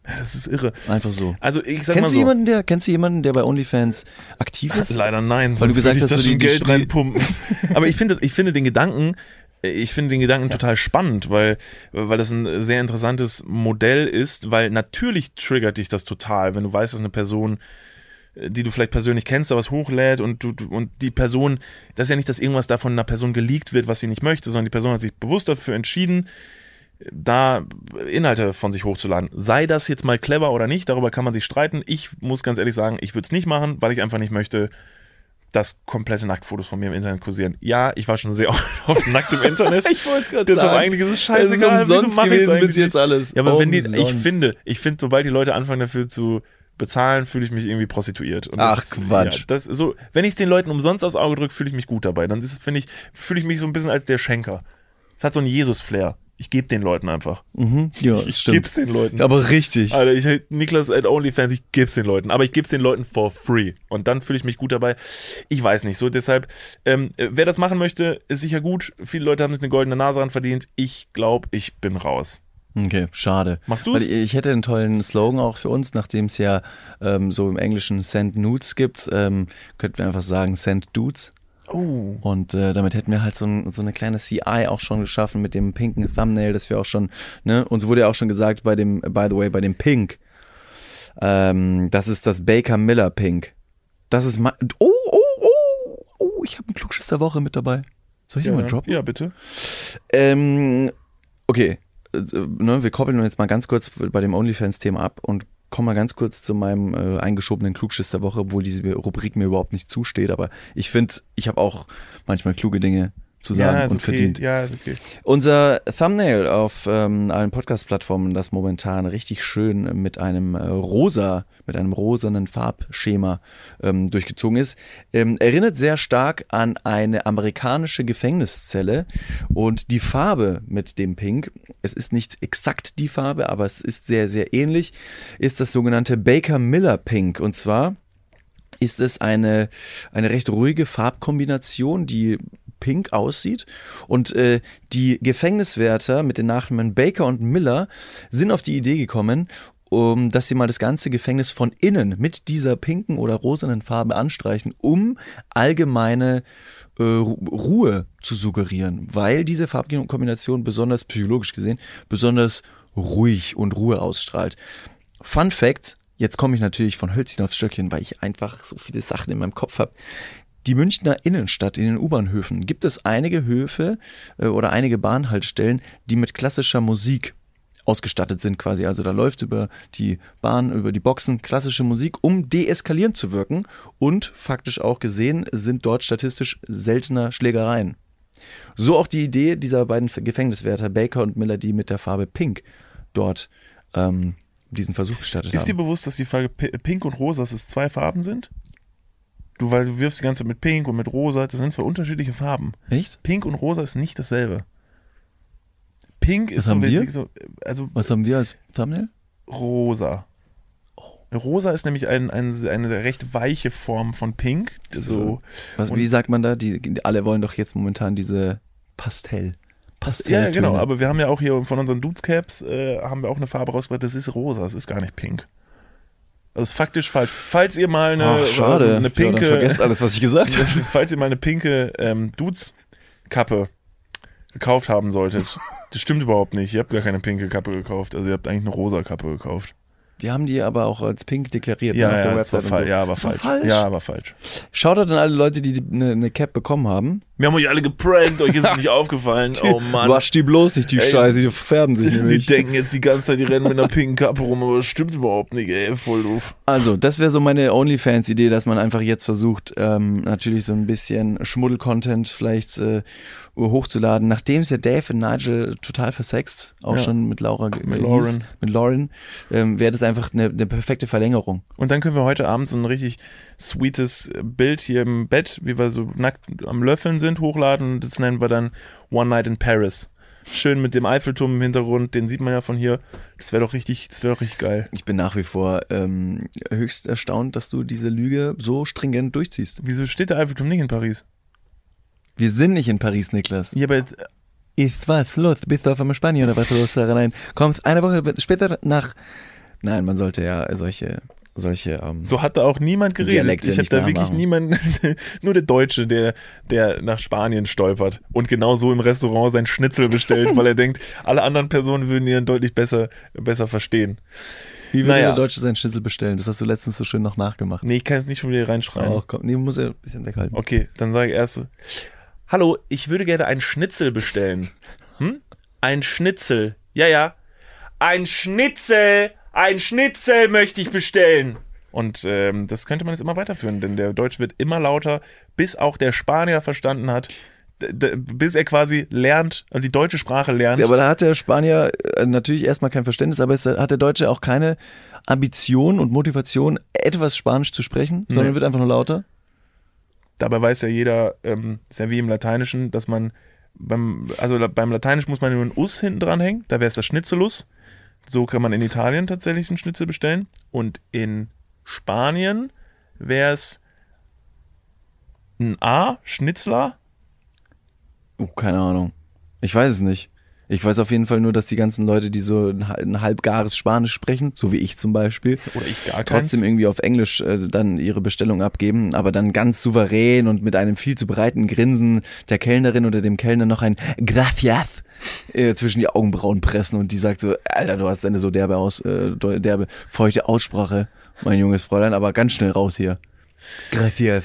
Ja, das ist irre. Einfach so. Also ich sag Kennst mal du so. jemanden, der, kennst du jemanden, der bei OnlyFans aktiv ist? Leider nein, Weil du gesagt hast, das so die- Geld die- reinpumpen. Aber ich finde, ich finde den Gedanken, ich finde den Gedanken total spannend, weil, weil das ein sehr interessantes Modell ist, weil natürlich triggert dich das total, wenn du weißt, dass eine Person, äh, die du vielleicht persönlich kennst, da was hochlädt und du, du und die Person, das ist ja nicht, dass irgendwas davon einer Person geleakt wird, was sie nicht möchte, sondern die Person hat sich bewusst dafür entschieden, da Inhalte von sich hochzuladen. Sei das jetzt mal clever oder nicht, darüber kann man sich streiten. Ich muss ganz ehrlich sagen, ich würde es nicht machen, weil ich einfach nicht möchte, dass komplette Nacktfotos von mir im Internet kursieren. Ja, ich war schon sehr oft nackt im Internet. Ich wollte es gerade Deshalb eigentlich ist es scheißegal. Es ist umsonst gewesen bis jetzt alles. Ja, aber wenn die, ich Umsonst. finde, ich finde, sobald die Leute anfangen dafür zu bezahlen, fühle ich mich irgendwie prostituiert. Und Ach, das, Quatsch. Ja, das so, wenn ich es den Leuten umsonst aufs Auge drücke, fühle ich mich gut dabei. Dann ist, finde ich, fühle ich mich so ein bisschen als der Schenker. Es hat so einen Jesus-Flair. Ich gebe den Leuten einfach. Mhm, ja, Ich stimmt. geb's den Leuten. Aber richtig. Alter, ich Niklas at OnlyFans, ich geb's den Leuten, aber ich geb's den Leuten for free. Und dann fühle ich mich gut dabei. Ich weiß nicht, so deshalb, ähm, äh, wer das machen möchte, ist sicher gut. Viele Leute haben sich eine goldene Nase dran verdient. Ich glaube, ich bin raus. Okay, schade. Machst ich, ich hätte einen tollen Slogan auch für uns, nachdem es ja ähm, so im Englischen Send Nudes gibt, ähm, könnten wir einfach sagen Send Dudes. Oh. Und äh, damit hätten wir halt so, ein, so eine kleine CI auch schon geschaffen mit dem pinken Thumbnail, das wir auch schon, ne, uns wurde ja auch schon gesagt bei dem, by the way, bei dem Pink, ähm, das ist das Baker Miller Pink. Das ist mein, oh, oh, oh, oh, ich habe einen Klugschiss der Woche mit dabei. Soll ich Ja, mal droppen? ja, bitte. Ähm, okay, äh, ne, wir koppeln jetzt mal ganz kurz bei dem OnlyFans-Thema ab und kommen mal ganz kurz zu meinem äh, eingeschobenen Klugschiss der Woche, obwohl diese Rubrik mir überhaupt nicht zusteht, aber ich finde, ich habe auch manchmal kluge Dinge zu sagen Ja, ist und okay. verdient. Ja, ist okay. Unser Thumbnail auf ähm, allen Podcast-Plattformen, das momentan richtig schön mit einem äh, rosa, mit einem rosanen Farbschema ähm, durchgezogen ist, ähm, erinnert sehr stark an eine amerikanische Gefängniszelle und die Farbe mit dem Pink, es ist nicht exakt die Farbe, aber es ist sehr, sehr ähnlich, ist das sogenannte Baker Miller Pink und zwar ist es eine, eine recht ruhige Farbkombination, die pink aussieht. Und äh, die Gefängniswärter mit den Nachnamen Baker und Miller sind auf die Idee gekommen, um, dass sie mal das ganze Gefängnis von innen mit dieser pinken oder rosanen Farbe anstreichen, um allgemeine äh, Ru- Ruhe zu suggerieren, weil diese Farbkombination besonders psychologisch gesehen besonders ruhig und Ruhe ausstrahlt. Fun Fact, jetzt komme ich natürlich von Hölzchen aufs Stöckchen, weil ich einfach so viele Sachen in meinem Kopf habe. Die Münchner Innenstadt in den U-Bahnhöfen gibt es einige Höfe äh, oder einige Bahnhaltestellen, die mit klassischer Musik ausgestattet sind quasi. Also da läuft über die Bahn, über die Boxen klassische Musik, um deeskalierend zu wirken. Und faktisch auch gesehen sind dort statistisch seltener Schlägereien. So auch die Idee dieser beiden Gefängniswärter Baker und Miller, die mit der Farbe Pink dort ähm, diesen Versuch gestartet Ist dir haben. bewusst, dass die P- Pink und Rosa, dass es zwei Farben sind? Du, weil du wirfst die ganze Zeit mit Pink und mit Rosa, das sind zwei unterschiedliche Farben. Echt? Pink und Rosa ist nicht dasselbe. Pink ist Was so, haben wir? wirklich so, also Was haben wir als Thumbnail? rosa. Rosa ist nämlich ein, ein, eine recht weiche Form von Pink. So, Was, wie sagt man da? Die, alle wollen doch jetzt momentan diese Pastell. Pastell. ja, genau, aber wir haben ja auch hier von unseren Dudescaps äh, haben wir auch eine Farbe rausgebracht, das ist rosa, das ist gar nicht pink. Das ist faktisch falsch. Falls ihr mal eine, Ach, schade. eine Ja, dann pinke, vergesst alles, was ich gesagt habe. falls ihr mal eine pinke ähm, Dudes-Kappe gekauft haben solltet, das stimmt überhaupt nicht. Ihr habt gar keine pinke Kappe gekauft, also ihr habt eigentlich eine rosa Kappe gekauft. Wir haben die aber auch als pink deklariert. Ja, ne, auf ja, der das war Website falsch. so. Ja, aber war falsch. falsch. Ja, aber falsch. Shoutout an alle Leute, die die- eine, eine Cap bekommen haben. Wir haben euch alle geprankt, euch ist es nicht aufgefallen. Oh Mann. Wasch die bloß nicht, die Ey, Scheiße, die färben sich Die nämlich. denken jetzt die ganze Zeit, die rennen mit einer pinken Kappe rum, aber das stimmt überhaupt nicht, ey, voll doof. Also, das wäre so meine OnlyFans-Idee, dass man einfach jetzt versucht, ähm, natürlich so ein bisschen Schmuddel-Content vielleicht äh, hochzuladen, nachdem es ja Dave und Nigel total versext, auch Ja. schon mit Laura Mit hieß, Lauren. mit Lauren, ähm, wäre das einfach eine, eine perfekte Verlängerung. Und dann können wir heute Abend so ein richtig sweetes Bild hier im Bett, wie wir so nackt am Löffeln sind, hochladen. Das nennen wir dann One Night in Paris. Schön mit dem Eiffelturm im Hintergrund, den sieht man ja von hier. Das wäre doch richtig, das wäre doch richtig geil. Ich bin nach wie vor ähm, höchst erstaunt, dass du diese Lüge so stringent durchziehst. Wieso steht der Eiffelturm nicht in Paris? Wir sind nicht in Paris, Niklas. Ja, aber jetzt, Ist was los? Bist du auf einmal Spanier oder was los? Nein, kommst eine Woche später nach. Nein, man sollte ja solche, solche. Ähm, so hat da auch niemand geredet. Dialekte ich habe da wirklich niemanden, nur der Deutsche, der, der nach Spanien stolpert und genau so im Restaurant sein Schnitzel bestellt, weil er denkt, alle anderen Personen würden ihn deutlich besser, besser verstehen. wie würde naja. der Deutsche seinen Schnitzel bestellen? Das hast du letztens so schön noch nachgemacht. Nee, ich kann jetzt nicht schon wieder reinschreien. Oh, komm, nee, muss er ein bisschen weghalten. Okay, dann sage ich erst so, Hallo, ich würde gerne ein Schnitzel bestellen. Hm? Ein Schnitzel. Ja, ja. Ein Schnitzel. Ein Schnitzel möchte ich bestellen. Und ähm, das könnte man jetzt immer weiterführen, denn der Deutsch wird immer lauter, bis auch der Spanier verstanden hat, bis er quasi lernt und die deutsche Sprache lernt. Ja, aber da hat der Spanier äh, natürlich erstmal kein Verständnis, aber es hat der Deutsche auch keine Ambition und Motivation, etwas Spanisch zu sprechen, sondern Nee. wird einfach nur lauter. Dabei weiß ja jeder, ähm, ist ja wie im Lateinischen, dass man beim, also beim Lateinischen muss man nur ein Us hinten dran hängen, da wäre es das Schnitzelus. So kann man in Italien tatsächlich einen Schnitzel bestellen. Und in Spanien wäre es ein A, Schnitzler. Oh, keine Ahnung. Ich weiß es nicht. Ich weiß auf jeden Fall nur, dass die ganzen Leute, die so ein, hal- ein halbgares Spanisch sprechen, so wie ich zum Beispiel, Oder ich gar keins. trotzdem irgendwie auf Englisch äh, dann ihre Bestellung abgeben, aber dann ganz souverän und mit einem viel zu breiten Grinsen der Kellnerin oder dem Kellner noch ein Gracias äh, zwischen die Augenbrauen pressen und die sagt so, Alter, du hast eine so derbe, aus, äh, derbe feuchte Aussprache, mein junges Fräulein, aber ganz schnell raus hier. Gracias.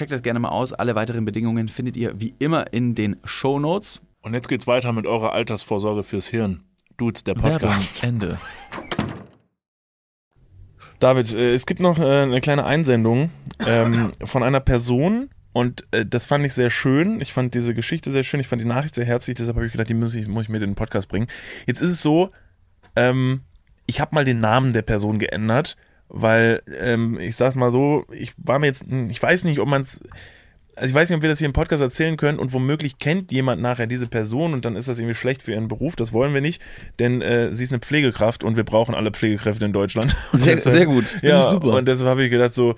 Checkt das gerne mal aus. Alle weiteren Bedingungen findet ihr wie immer in den Show Notes. Und jetzt geht's weiter mit eurer Altersvorsorge fürs Hirn. Dudes, der Podcast. Ende. David, äh, es gibt noch äh, eine kleine Einsendung ähm, von einer Person und äh, das fand ich sehr schön. Ich fand diese Geschichte sehr schön. Ich fand die Nachricht sehr herzlich. Deshalb habe ich gedacht, die muss ich, muss ich mit in den Podcast bringen. Jetzt ist es so, ähm, ich habe mal den Namen der Person geändert, weil ähm, ich sag's mal so, ich war mir jetzt, ich weiß nicht, ob man es also ich weiß nicht, ob wir das hier im Podcast erzählen können und womöglich kennt jemand nachher diese Person und dann ist das irgendwie schlecht für ihren Beruf. Das wollen wir nicht, denn äh, sie ist eine Pflegekraft und wir brauchen alle Pflegekräfte in Deutschland. Sehr, deshalb, sehr gut. Finde Ja, ich super. und deshalb habe ich gedacht so,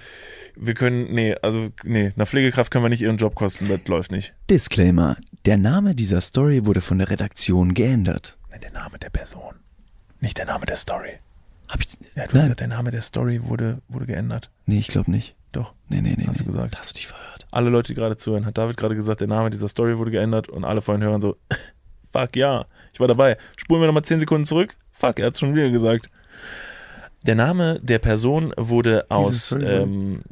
wir können, nee, also nee, einer Pflegekraft können wir nicht ihren Job kosten, das läuft nicht. Disclaimer. Der Name dieser Story wurde von der Redaktion geändert. Nein, der Name der Person, nicht der Name der Story. Hab ich. Ja, du hast Nein. gesagt, der Name der Story wurde, wurde geändert. Nee, ich glaube nicht. Doch, Nee, nee, nee. hast nee. du gesagt. Hast du dich verhört. Alle Leute, die gerade zuhören, hat David gerade gesagt, der Name dieser Story wurde geändert und alle vorhin hören so, fuck ja, ich war dabei. Spulen wir nochmal 10 Sekunden zurück. Fuck, er hat schon wieder gesagt. Der Name der Person wurde aus, ähm,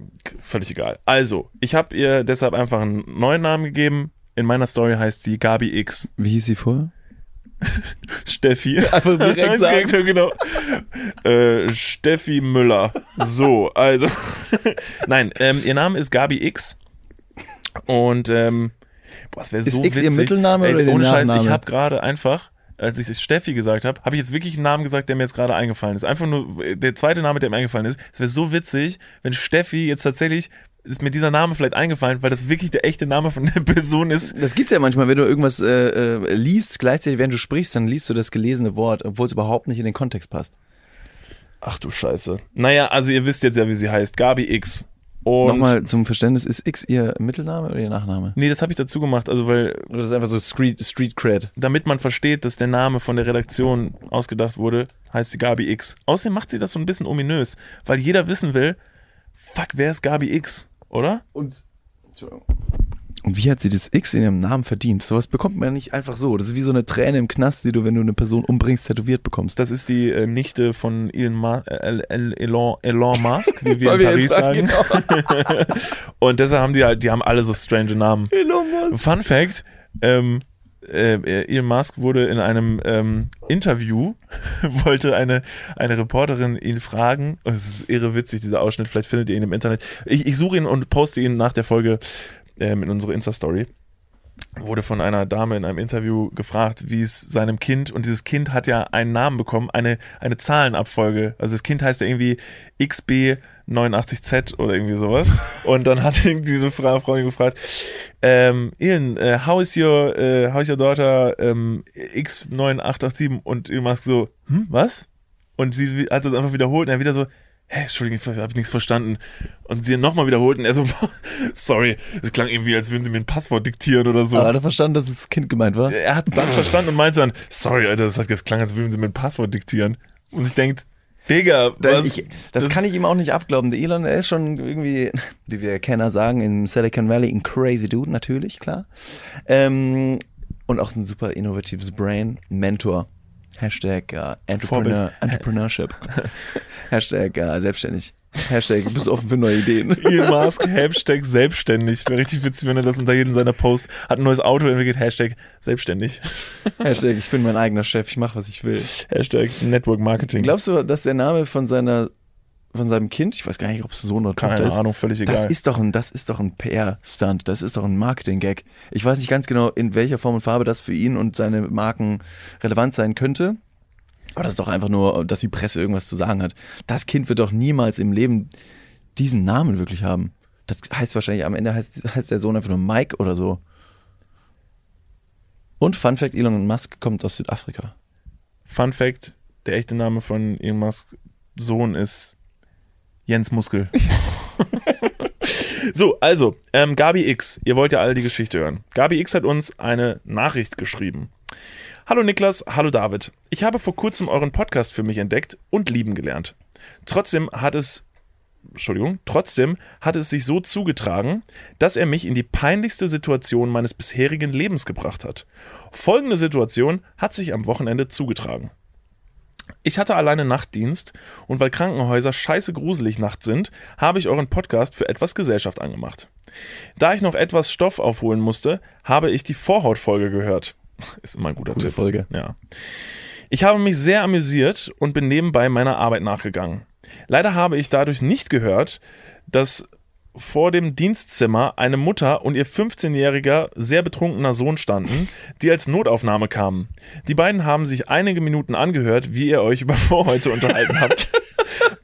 völlig egal. Also, ich habe ihr deshalb einfach einen neuen Namen gegeben. In meiner Story heißt sie Gabi X. Wie hieß sie vorher? Steffi. Einfach direkt sagen. Direkt, genau. Äh, Steffi Müller. So, also. Nein, ähm, ihr Name ist Gabi X. Und ähm, boah, es wäre Ist so X ihr witzig. Mittelname Ey, oder der ohne Scheiß, Nachname? ich habe gerade einfach, als ich Steffi gesagt habe, habe ich jetzt wirklich einen Namen gesagt, der mir jetzt gerade eingefallen ist. Einfach nur äh, der zweite Name, der mir eingefallen ist. Es wäre so witzig, wenn Steffi jetzt tatsächlich ist mir dieser Name vielleicht eingefallen, weil das wirklich der echte Name von der Person ist. Das gibt's ja manchmal, wenn du irgendwas äh, äh, liest, gleichzeitig während du sprichst, dann liest du das gelesene Wort, obwohl es überhaupt nicht in den Kontext passt. Ach du Scheiße. Naja, also ihr wisst jetzt ja, wie sie heißt. Gabi X. Und Nochmal zum Verständnis, ist X ihr Mittelname oder ihr Nachname? Nee, das habe ich dazu gemacht, also weil, das ist einfach so Street, Street Cred? damit man versteht, dass der Name von der Redaktion ausgedacht wurde, heißt sie Gabi X. Außerdem macht sie das so ein bisschen ominös, weil jeder wissen will, fuck, wer ist Gabi X, oder? Und Und wie hat sie das X in ihrem Namen verdient? Sowas bekommt man nicht einfach so. Das ist wie so eine Träne im Knast, die du, wenn du eine Person umbringst, tätowiert bekommst. Das ist die äh, Nichte von Elon, Ma El Elon, Elon Musk, wie wir in Paris ihn sagen. fragen, Und deshalb haben die halt, die haben alle so strange Namen. Fun Fact, ähm, äh, Elon Musk wurde in einem ähm, Interview, wollte eine, eine Reporterin ihn fragen, und es ist irre witzig, dieser Ausschnitt, vielleicht findet ihr ihn im Internet. Ich, ich suche ihn und poste ihn nach der Folge ähm, in unsere Insta-Story. Wurde von einer Dame in einem Interview gefragt, wie es seinem Kind, und dieses Kind hat ja einen Namen bekommen, eine, eine Zahlenabfolge. Also das Kind heißt ja irgendwie XB89Z oder irgendwie sowas. Und dann hat irgendwie eine Frau, ihn gefragt, ähm, Ian, äh, how is your, äh, how is your daughter ähm, X9887? Und Elon Musk so, hm, was? Und sie hat das einfach wiederholt und er wieder so, hä, Entschuldigung, ich habe nichts verstanden. Und sie nochmal wiederholt und er so, sorry, es klang irgendwie, als würden sie mir ein Passwort diktieren oder so. Aber hat er verstanden, dass das Kind gemeint war? er hat es dann verstanden und meinte dann, sorry, Alter, das hat das klang, als würden sie mir ein Passwort diktieren. Und ich denkt, Digga, Das, was? ich, das, kann ich ihm auch nicht abglauben. Der Elon, er ist schon irgendwie, wie wir Kenner sagen, im Silicon Valley ein crazy Dude, natürlich, klar. Ähm, und auch ein super innovatives Brain, Mentor. Hashtag äh, Entrepreneur, Entrepreneurship. Hashtag äh, selbstständig. Hashtag bist offen für neue Ideen. Elon Musk, Hashtag selbstständig. Wäre richtig witzig, wenn er das unter jedem seiner Posts hat ein neues Auto entwickelt, Hashtag selbstständig. Hashtag ich bin mein eigener Chef, ich mache, was ich will. Hashtag Network Marketing. Glaubst du, dass der Name von seiner von seinem Kind, ich weiß gar nicht, ob es Sohn oder Tochter Keine ist, Ahnung, völlig egal. Das ist doch ein, das ist doch ein PR-Stunt, das ist doch ein Marketing-Gag. Ich weiß nicht ganz genau, in welcher Form und Farbe das für ihn und seine Marken relevant sein könnte. Aber das ist doch einfach nur, dass die Presse irgendwas zu sagen hat. Das Kind wird doch niemals im Leben diesen Namen wirklich haben. Das heißt wahrscheinlich, am Ende heißt, heißt der Sohn einfach nur Mike oder so. Und Fun Fact, Elon Musk kommt aus Südafrika. Fun Fact, der echte Name von Elon Musk Sohn ist Jens Muskel. so, also, ähm, Gabi X, ihr wollt ja alle die Geschichte hören. Gabi X hat uns eine Nachricht geschrieben. Hallo Niklas, hallo David. Ich habe vor kurzem euren Podcast für mich entdeckt und lieben gelernt. Trotzdem hat es Entschuldigung, trotzdem hat es sich so zugetragen, dass er mich in die peinlichste Situation meines bisherigen Lebens gebracht hat. Folgende Situation hat sich am Wochenende zugetragen. Ich hatte alleine Nachtdienst und weil Krankenhäuser scheiße gruselig nachts sind, habe ich euren Podcast für etwas Gesellschaft angemacht. Da ich noch etwas Stoff aufholen musste, habe ich die Vorhautfolge gehört. Ist immer ein guter Gute Tipp. Folge. Ja. Ich habe mich sehr amüsiert und bin nebenbei meiner Arbeit nachgegangen. Leider habe ich dadurch nicht gehört, dass vor dem Dienstzimmer eine Mutter und ihr 15-jähriger, sehr betrunkener Sohn standen, die als Notaufnahme kamen. Die beiden haben sich einige Minuten angehört, wie ihr euch über Vorhäute unterhalten habt.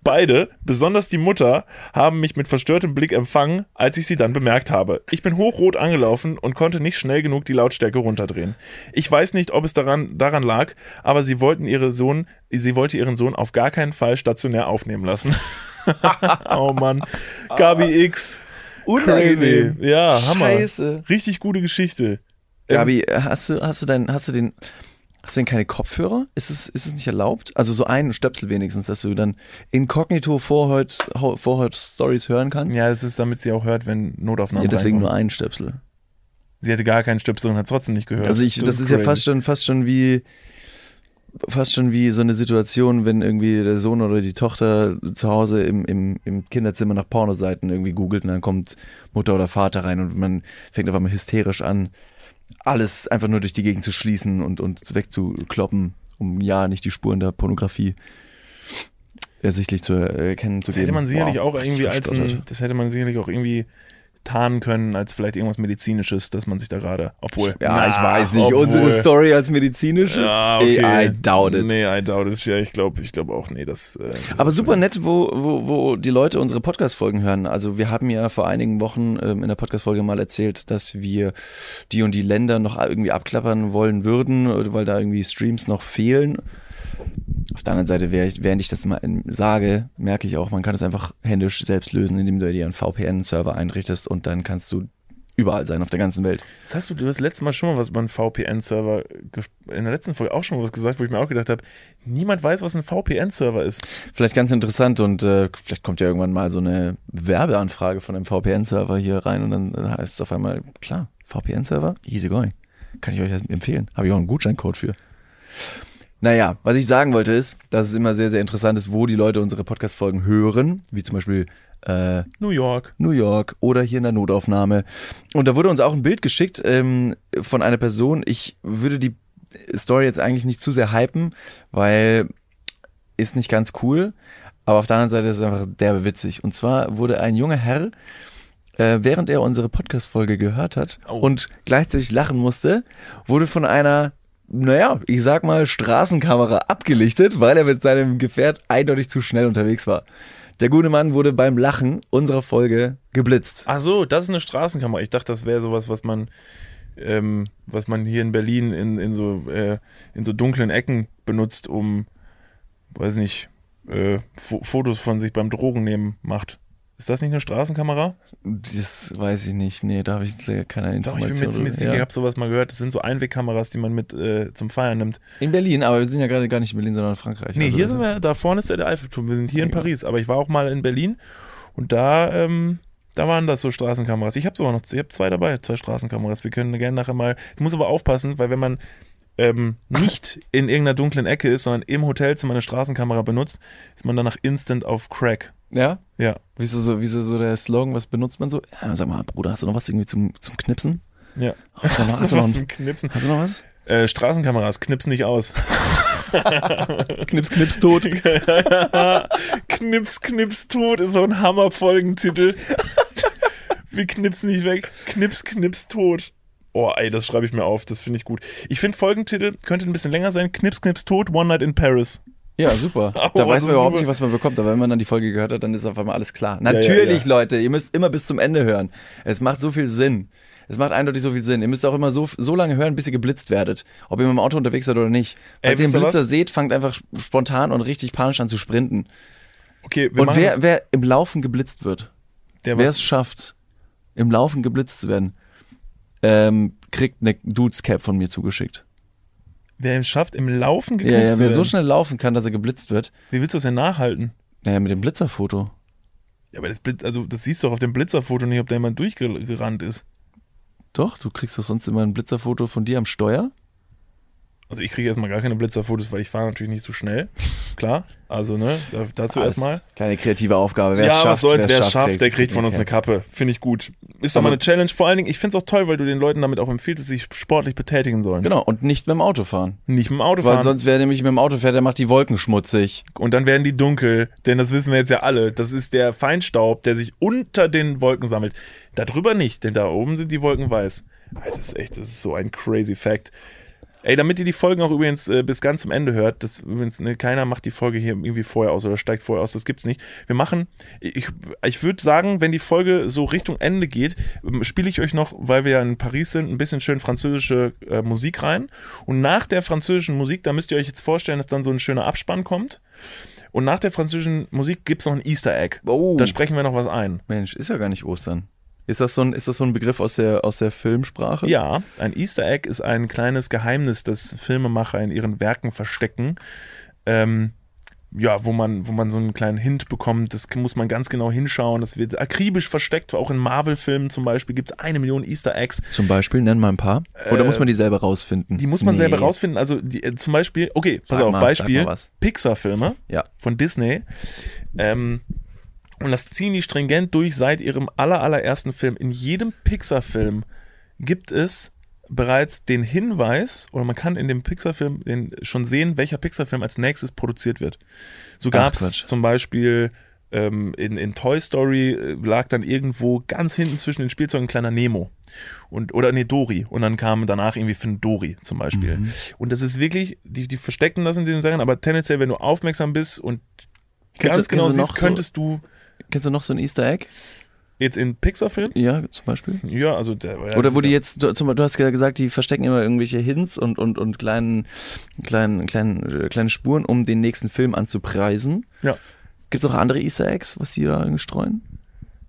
Beide, besonders die Mutter, haben mich mit verstörtem Blick empfangen, als ich sie dann bemerkt habe. Ich bin hochrot angelaufen und konnte nicht schnell genug die Lautstärke runterdrehen. Ich weiß nicht, ob es daran, daran lag, aber sie wollten ihre Sohn, sie wollte ihren Sohn auf gar keinen Fall stationär aufnehmen lassen. oh Mann. Gabi X. Crazy. Ja, Hammer. Scheiße. Richtig gute Geschichte. Gabi, hast du, hast du dein, hast du den, hast du denn keine Kopfhörer? Ist es, ist es nicht erlaubt? Also so einen Stöpsel wenigstens, dass du dann inkognito Vorhaut, Vorhaut Stories hören kannst? Ja, das ist, damit sie auch hört, wenn Notaufnahmen Ja, deswegen nur reinkommen. einen Stöpsel. Sie hatte gar keinen Stöpsel und hat trotzdem nicht gehört. Also ich, das, ist ja crazy. fast schon, fast schon wie, fast schon wie so eine Situation, wenn irgendwie der Sohn oder die Tochter zu Hause im, im, im Kinderzimmer nach Pornoseiten irgendwie googelt und dann kommt Mutter oder Vater rein und man fängt auf einmal hysterisch an, alles einfach nur durch die Gegend zu schließen und, und wegzukloppen, um ja nicht die Spuren der Pornografie ersichtlich zu erkennen zu Das geben. hätte man sicherlich Boah, auch irgendwie als ein, das hätte man sicherlich auch irgendwie tarnen können, als vielleicht irgendwas Medizinisches, dass man sich da gerade, obwohl. Ja, Na, ich weiß nicht. obwohl- Unsere Story als medizinisches? Ja, okay. Ey, I doubt it. Nee, I doubt it. Ja, ich glaube, ich glaube auch, nee, das. Äh, das Aber super nett, wo, wo, wo die Leute unsere Podcast-Folgen hören. Also wir haben ja vor einigen Wochen ähm, in der Podcast-Folge mal erzählt, dass wir die und die Länder noch irgendwie abklappern wollen würden, oder weil da irgendwie Streams noch fehlen. Auf der anderen Seite, während ich- das mal sage, merke ich auch, man kann es einfach händisch selbst lösen, indem du dir einen VPN-Server einrichtest und dann kannst du überall sein auf der ganzen Welt. Das hast du, du hast letztes Mal schon mal was über einen VPN-Server, in der letzten Folge auch schon mal was gesagt, wo ich mir auch gedacht habe, niemand weiß, was ein VPN-Server ist. Vielleicht ganz interessant und äh, vielleicht kommt ja irgendwann mal so eine Werbeanfrage von einem VPN-Server hier rein und dann äh, heißt es auf einmal, klar, VPN-Server, easy going. Kann ich euch empfehlen. Habe ich auch einen Gutscheincode für. Naja, was ich sagen wollte ist, dass es immer sehr, sehr interessant ist, wo die Leute unsere Podcast-Folgen hören, wie zum Beispiel äh, New York. New York oder hier in der Notaufnahme. Und da wurde uns auch ein Bild geschickt ähm, von einer Person. Ich würde die Story jetzt eigentlich nicht zu sehr hypen, weil ist nicht ganz cool. Aber auf der anderen Seite ist es einfach derbe witzig. Und zwar wurde ein junger Herr, äh, während er unsere Podcast-Folge gehört hat Oh. und gleichzeitig lachen musste, wurde von einer, naja, ich sag mal, Straßenkamera abgelichtet, weil er mit seinem Gefährt eindeutig zu schnell unterwegs war. Der gute Mann wurde beim Lachen unserer Folge geblitzt. Ach so, das ist eine Straßenkamera. Ich dachte, das wäre sowas, was man, ähm, was man hier in Berlin in, in so äh, in so dunklen Ecken benutzt, um, weiß nicht, äh, Fo Fotos von sich beim Drogennehmen macht. Ist das nicht eine Straßenkamera? Das weiß ich nicht. Nee, da habe ich jetzt keine Doch, Informationen. ich bin mir ziemlich sicher, ich habe sowas mal gehört. Das sind so Einwegkameras, die man mit äh, zum Feiern nimmt. In Berlin, aber wir sind ja gerade gar nicht in Berlin, sondern in Frankreich. Nee, Also hier sind wir, da vorne ist ja der Eiffelturm. Wir sind hier in Ja. Paris, aber ich war auch mal in Berlin und da, ähm, da waren das so Straßenkameras. Ich habe sogar noch, ich habe zwei dabei, zwei Straßenkameras. Wir können gerne nachher mal. Ich muss aber aufpassen, weil wenn man ähm, nicht in irgendeiner dunklen Ecke ist, sondern im Hotelzimmer eine Straßenkamera benutzt, ist man danach instant auf Crack. Ja? Ja, Wieso so, wieso so der Slogan, was benutzt man so? Ja, sag mal, Bruder, hast du noch was irgendwie zum, zum Knipsen? ja. Hast du noch, Hast hast du noch, was zum Knipsen? hast du noch was? Äh, Straßenkameras, knips nicht aus. Knips, knips, tot. Knips, Knips, tot ist so ein Hammer-Folgentitel. Wir knipsen nicht weg. Knips, Knips, tot. Oh, ey, das schreibe ich mir auf. Das finde ich gut. Ich finde Folgentitel könnte ein bisschen länger sein. Knips, Knips, tot, One Night in Paris. Ja, super. Oh, da weiß man überhaupt super. nicht, was man bekommt, aber wenn man dann die Folge gehört hat, dann ist auf einmal alles klar. ja, Natürlich, ja. Leute, ihr müsst immer bis zum Ende hören. Es macht so viel Sinn. Es macht eindeutig so viel Sinn. Ihr müsst auch immer so, so lange hören, bis ihr geblitzt werdet. Ob ihr mit dem Auto unterwegs seid oder nicht. Falls Ey, ihr einen Blitzer was? seht, fangt einfach spontan und richtig panisch an zu sprinten. Okay, wir und wer, das, wer im Laufen geblitzt wird, der wer es schafft, im Laufen geblitzt zu werden, ähm, kriegt eine Dudes-Cap von mir zugeschickt. Wer es schafft, im Laufen Ja, geknipst ja, zu wer werden. so schnell laufen kann, dass er geblitzt wird, Wie willst du das denn nachhalten? naja, mit dem Blitzerfoto. Ja, aber das Blitz, also das siehst du doch auf dem Blitzerfoto nicht, ob da jemand durchgerannt ist. Doch, du kriegst doch sonst immer ein Blitzerfoto von dir am Steuer. Also ich kriege erstmal gar keine Blitzerfotos, weil ich fahre natürlich nicht so schnell. Klar. Also, ne, da- dazu erstmal. Kleine kreative Aufgabe. Wer es Ja, schafft, was soll's, wer es schafft, der kriegt von uns Okay. eine Kappe. Finde ich gut. Ist doch mal eine Challenge. Vor allen Dingen, ich finde es auch toll, weil du den Leuten damit auch empfiehlst, dass sie sich sportlich betätigen sollen. Genau, und nicht mit dem Auto fahren. Nicht mit dem Auto Weil fahren. sonst, wer nämlich mit dem Auto fährt, der macht die Wolken schmutzig. Und dann werden die dunkel, denn das wissen wir jetzt ja alle. Das ist der Feinstaub, der sich unter den Wolken sammelt. Darüber nicht, denn da oben sind die Wolken weiß. Alter, Das ist echt, das ist so ein crazy Fact. Ey, damit ihr die Folgen auch übrigens äh, bis ganz zum Ende hört, das übrigens, ne, keiner macht die Folge hier irgendwie vorher aus oder steigt vorher aus, das gibt's nicht. Wir machen, ich, ich würde sagen, wenn die Folge so Richtung Ende geht, ähm, spiele ich euch noch, weil wir ja in Paris sind, ein bisschen schön französische äh, Musik rein. Und nach der französischen Musik, da müsst ihr euch jetzt vorstellen, dass dann so ein schöner Abspann kommt. Und nach der französischen Musik gibt's noch ein Easter Egg. Oh. Da sprechen wir noch was ein. Mensch, ist ja gar nicht Ostern. Ist das so ein, ist das so ein Begriff aus der, aus der Filmsprache? Ja, ein Easter Egg ist ein kleines Geheimnis, das Filmemacher in ihren Werken verstecken. Ähm, ja, wo man, wo man so einen kleinen Hint bekommt, das muss man ganz genau hinschauen. Das wird akribisch versteckt, auch in Marvel-Filmen zum Beispiel gibt es eine Million Easter Eggs. Zum Beispiel, nenn mal ein paar. Oder muss man die selber rausfinden? Äh, Die muss man Nee. selber rausfinden. Also die, äh, zum Beispiel, okay, pass Sag auf, mal, Beispiel. Pixar-Filme Ja. von Disney. Ähm, und das ziehen die stringent durch seit ihrem aller, allerersten Film. In jedem Pixar-Film gibt es bereits den Hinweis, oder man kann in dem Pixar-Film schon sehen, welcher Pixar-Film als nächstes produziert wird. So gab es zum Beispiel ähm, in, in Toy Story äh, lag dann irgendwo ganz hinten zwischen den Spielzeugen ein kleiner Nemo. Und, oder nee, Dory. Und dann kam danach irgendwie Finn Dory zum Beispiel. Mhm. Und das ist wirklich, die, die verstecken das in diesen Sachen, aber tendenziell, wenn du aufmerksam bist und Kennst ganz du- genau kennst siehst, noch so- könntest du Kennst du noch so ein Easter Egg? jetzt in Pixar-Film, Ja, zum Beispiel. ja, also der, Oder wo die jetzt, du, zum, du hast ja gesagt, die verstecken immer irgendwelche Hints und, und, und kleinen, kleinen, kleinen, äh, kleine Spuren, um den nächsten Film anzupreisen. Ja. Gibt es auch andere Easter Eggs, was die da streuen?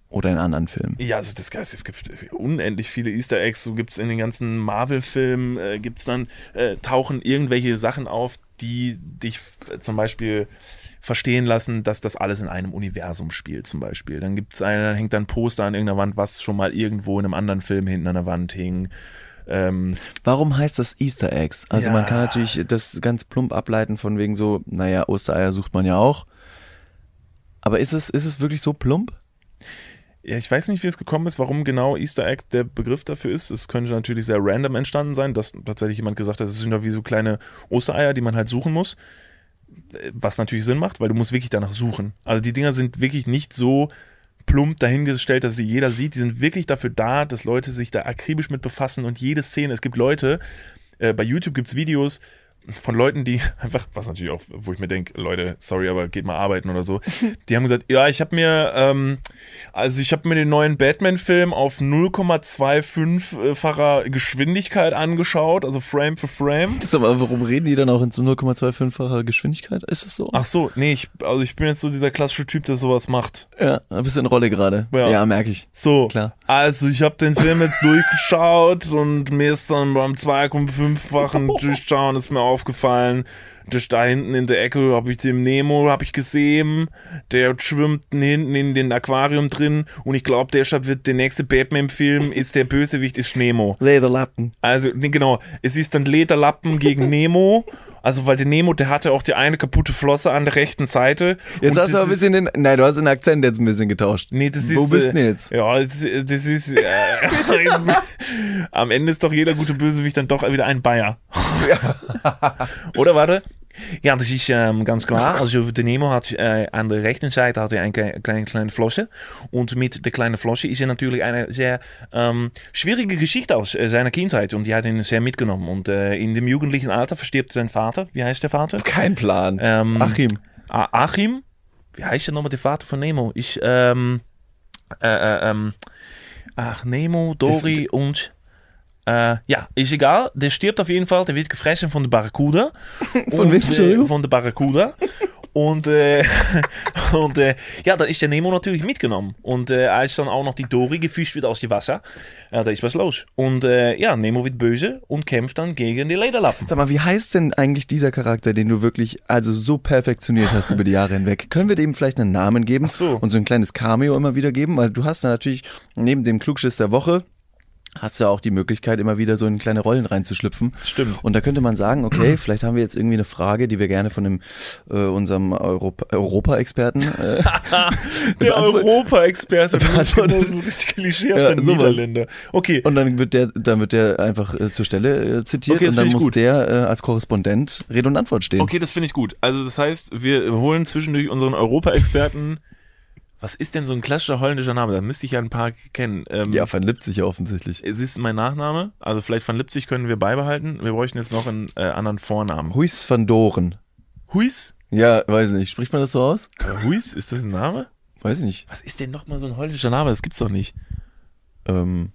Oder in anderen Filmen? Ja, also das es gibt unendlich viele Easter Eggs. So gibt's in den ganzen Marvel-Filmen, äh, gibt's dann, äh, tauchen irgendwelche Sachen auf, die dich äh, zum Beispiel verstehen lassen, dass das alles in einem Universum spielt, zum Beispiel. Dann gibt's einen, dann hängt dann ein Poster an irgendeiner Wand, was schon mal irgendwo in einem anderen Film hinten an der Wand hing. Ähm, Warum heißt das Easter Eggs? Also Ja. man kann natürlich das ganz plump ableiten von wegen so, naja, Ostereier sucht man ja auch. Aber ist es, ist es wirklich so plump? Ja, ich weiß nicht, wie es gekommen ist, warum genau Easter Egg der Begriff dafür ist. Es könnte natürlich sehr random entstanden sein, dass tatsächlich jemand gesagt hat, es sind ja wie so kleine Ostereier, die man halt suchen muss. Was natürlich Sinn macht, weil du musst wirklich danach suchen. Also die Dinger sind wirklich nicht so plump dahingestellt, dass sie jeder sieht. Die sind wirklich dafür da, dass Leute sich da akribisch mit befassen und jede Szene. Es gibt Leute, äh, bei YouTube gibt's Videos von Leuten, die einfach, was natürlich auch, wo ich mir denke, Leute, sorry, aber geht mal arbeiten oder so. Die haben gesagt, ja, ich habe mir, ähm, also ich habe mir den neuen Batman-Film auf 0,25-facher Geschwindigkeit angeschaut, also Frame für Frame. Das aber warum reden die dann auch in so 0,25-facher Geschwindigkeit? Ist das so? Ach so, nee, ich, also ich bin jetzt so dieser klassische Typ, der sowas macht. Ja, ein bisschen Rolle gerade. Ja. Ja, merke ich. So, Klar. Also ich habe den Film jetzt durchgeschaut und mir ist dann beim 2,5-fachen Durchschauen ist mir aufgefallen, dass da hinten in der Ecke habe ich den Nemo habe ich gesehen, der schwimmt hinten in den Aquarium drin und ich glaube, deshalb wird der nächste Batman-Film ist der Bösewicht ist Nemo. Lederlappen. Also, nee, genau, es ist dann Lederlappen gegen Nemo. Also, weil der Nemo, der hatte auch die eine kaputte Flosse an der rechten Seite. Jetzt hast du ein bisschen den, nein, du hast den Akzent jetzt ein bisschen getauscht. Nee, das ist. Wo bist du äh, denn jetzt? Ja, das, das ist. Äh, am Ende ist doch jeder gute Bösewicht dann doch wieder ein Bayer. Oder warte? Ja, das ist ähm, ganz klar. Also der Nemo hat äh, an der rechten Seite hat er eine kleine, kleine, Flosse. Und mit der kleinen Flosse ist er natürlich eine sehr ähm, schwierige Geschichte aus äh, seiner Kindheit. Und die hat ihn sehr mitgenommen. Und äh, in dem jugendlichen Alter verstirbt sein Vater. Wie heißt der Vater? Kein Plan. Ähm, Achim. Achim? Wie heißt der nochmal der Vater von Nemo? Ich, ähm, äh, äh, ähm, ach, Nemo, Dory und, äh, ja, ist egal. Der stirbt auf jeden Fall. Der wird gefressen von der Barracuda. Von Und, Entschuldigung? Von der Barracuda. Und, äh, und äh, ja, dann ist der Nemo natürlich mitgenommen. Und äh, als dann auch noch die Dory gefischt wird aus dem Wasser, da ist was los. Und äh, ja, Nemo wird böse und kämpft dann gegen die Lederlappen. Sag mal, wie heißt denn eigentlich dieser Charakter, den du wirklich also so perfektioniert hast über die Jahre hinweg? Können wir dem vielleicht einen Namen geben Ach so. und so ein kleines Cameo immer wieder geben? Weil du hast da natürlich neben dem Klugschiss der Woche hast du ja auch die Möglichkeit, immer wieder so in kleine Rollen reinzuschlüpfen. Stimmt. Und da könnte man sagen, okay, vielleicht haben wir jetzt irgendwie eine Frage, die wir gerne von dem, äh, unserem Europa- Europa-Experten äh, Der Europa-Experte, das ist richtig klischeehafter Ja, sowas. Niederländer. Okay, Und dann wird der, dann wird der einfach äh, zur Stelle äh, zitiert Okay, das und dann muss gut. der äh, als Korrespondent Rede und Antwort stehen. Okay, das finde ich gut. Also das heißt, wir holen zwischendurch unseren Europa-Experten. Was ist denn so ein klassischer holländischer Name? Da müsste ich ja ein paar kennen. Ähm, Ja, Van Lipzig ja offensichtlich. Es ist mein Nachname. Also vielleicht von Lipzig können wir beibehalten. Wir bräuchten jetzt noch einen äh, anderen Vornamen. Huis van Doren. Huis? Ja, weiß nicht. Spricht man das so aus? Äh, Huis? Ist das ein Name? Weiß nicht. Was ist denn nochmal so ein holländischer Name? Das gibt's doch nicht. Ähm,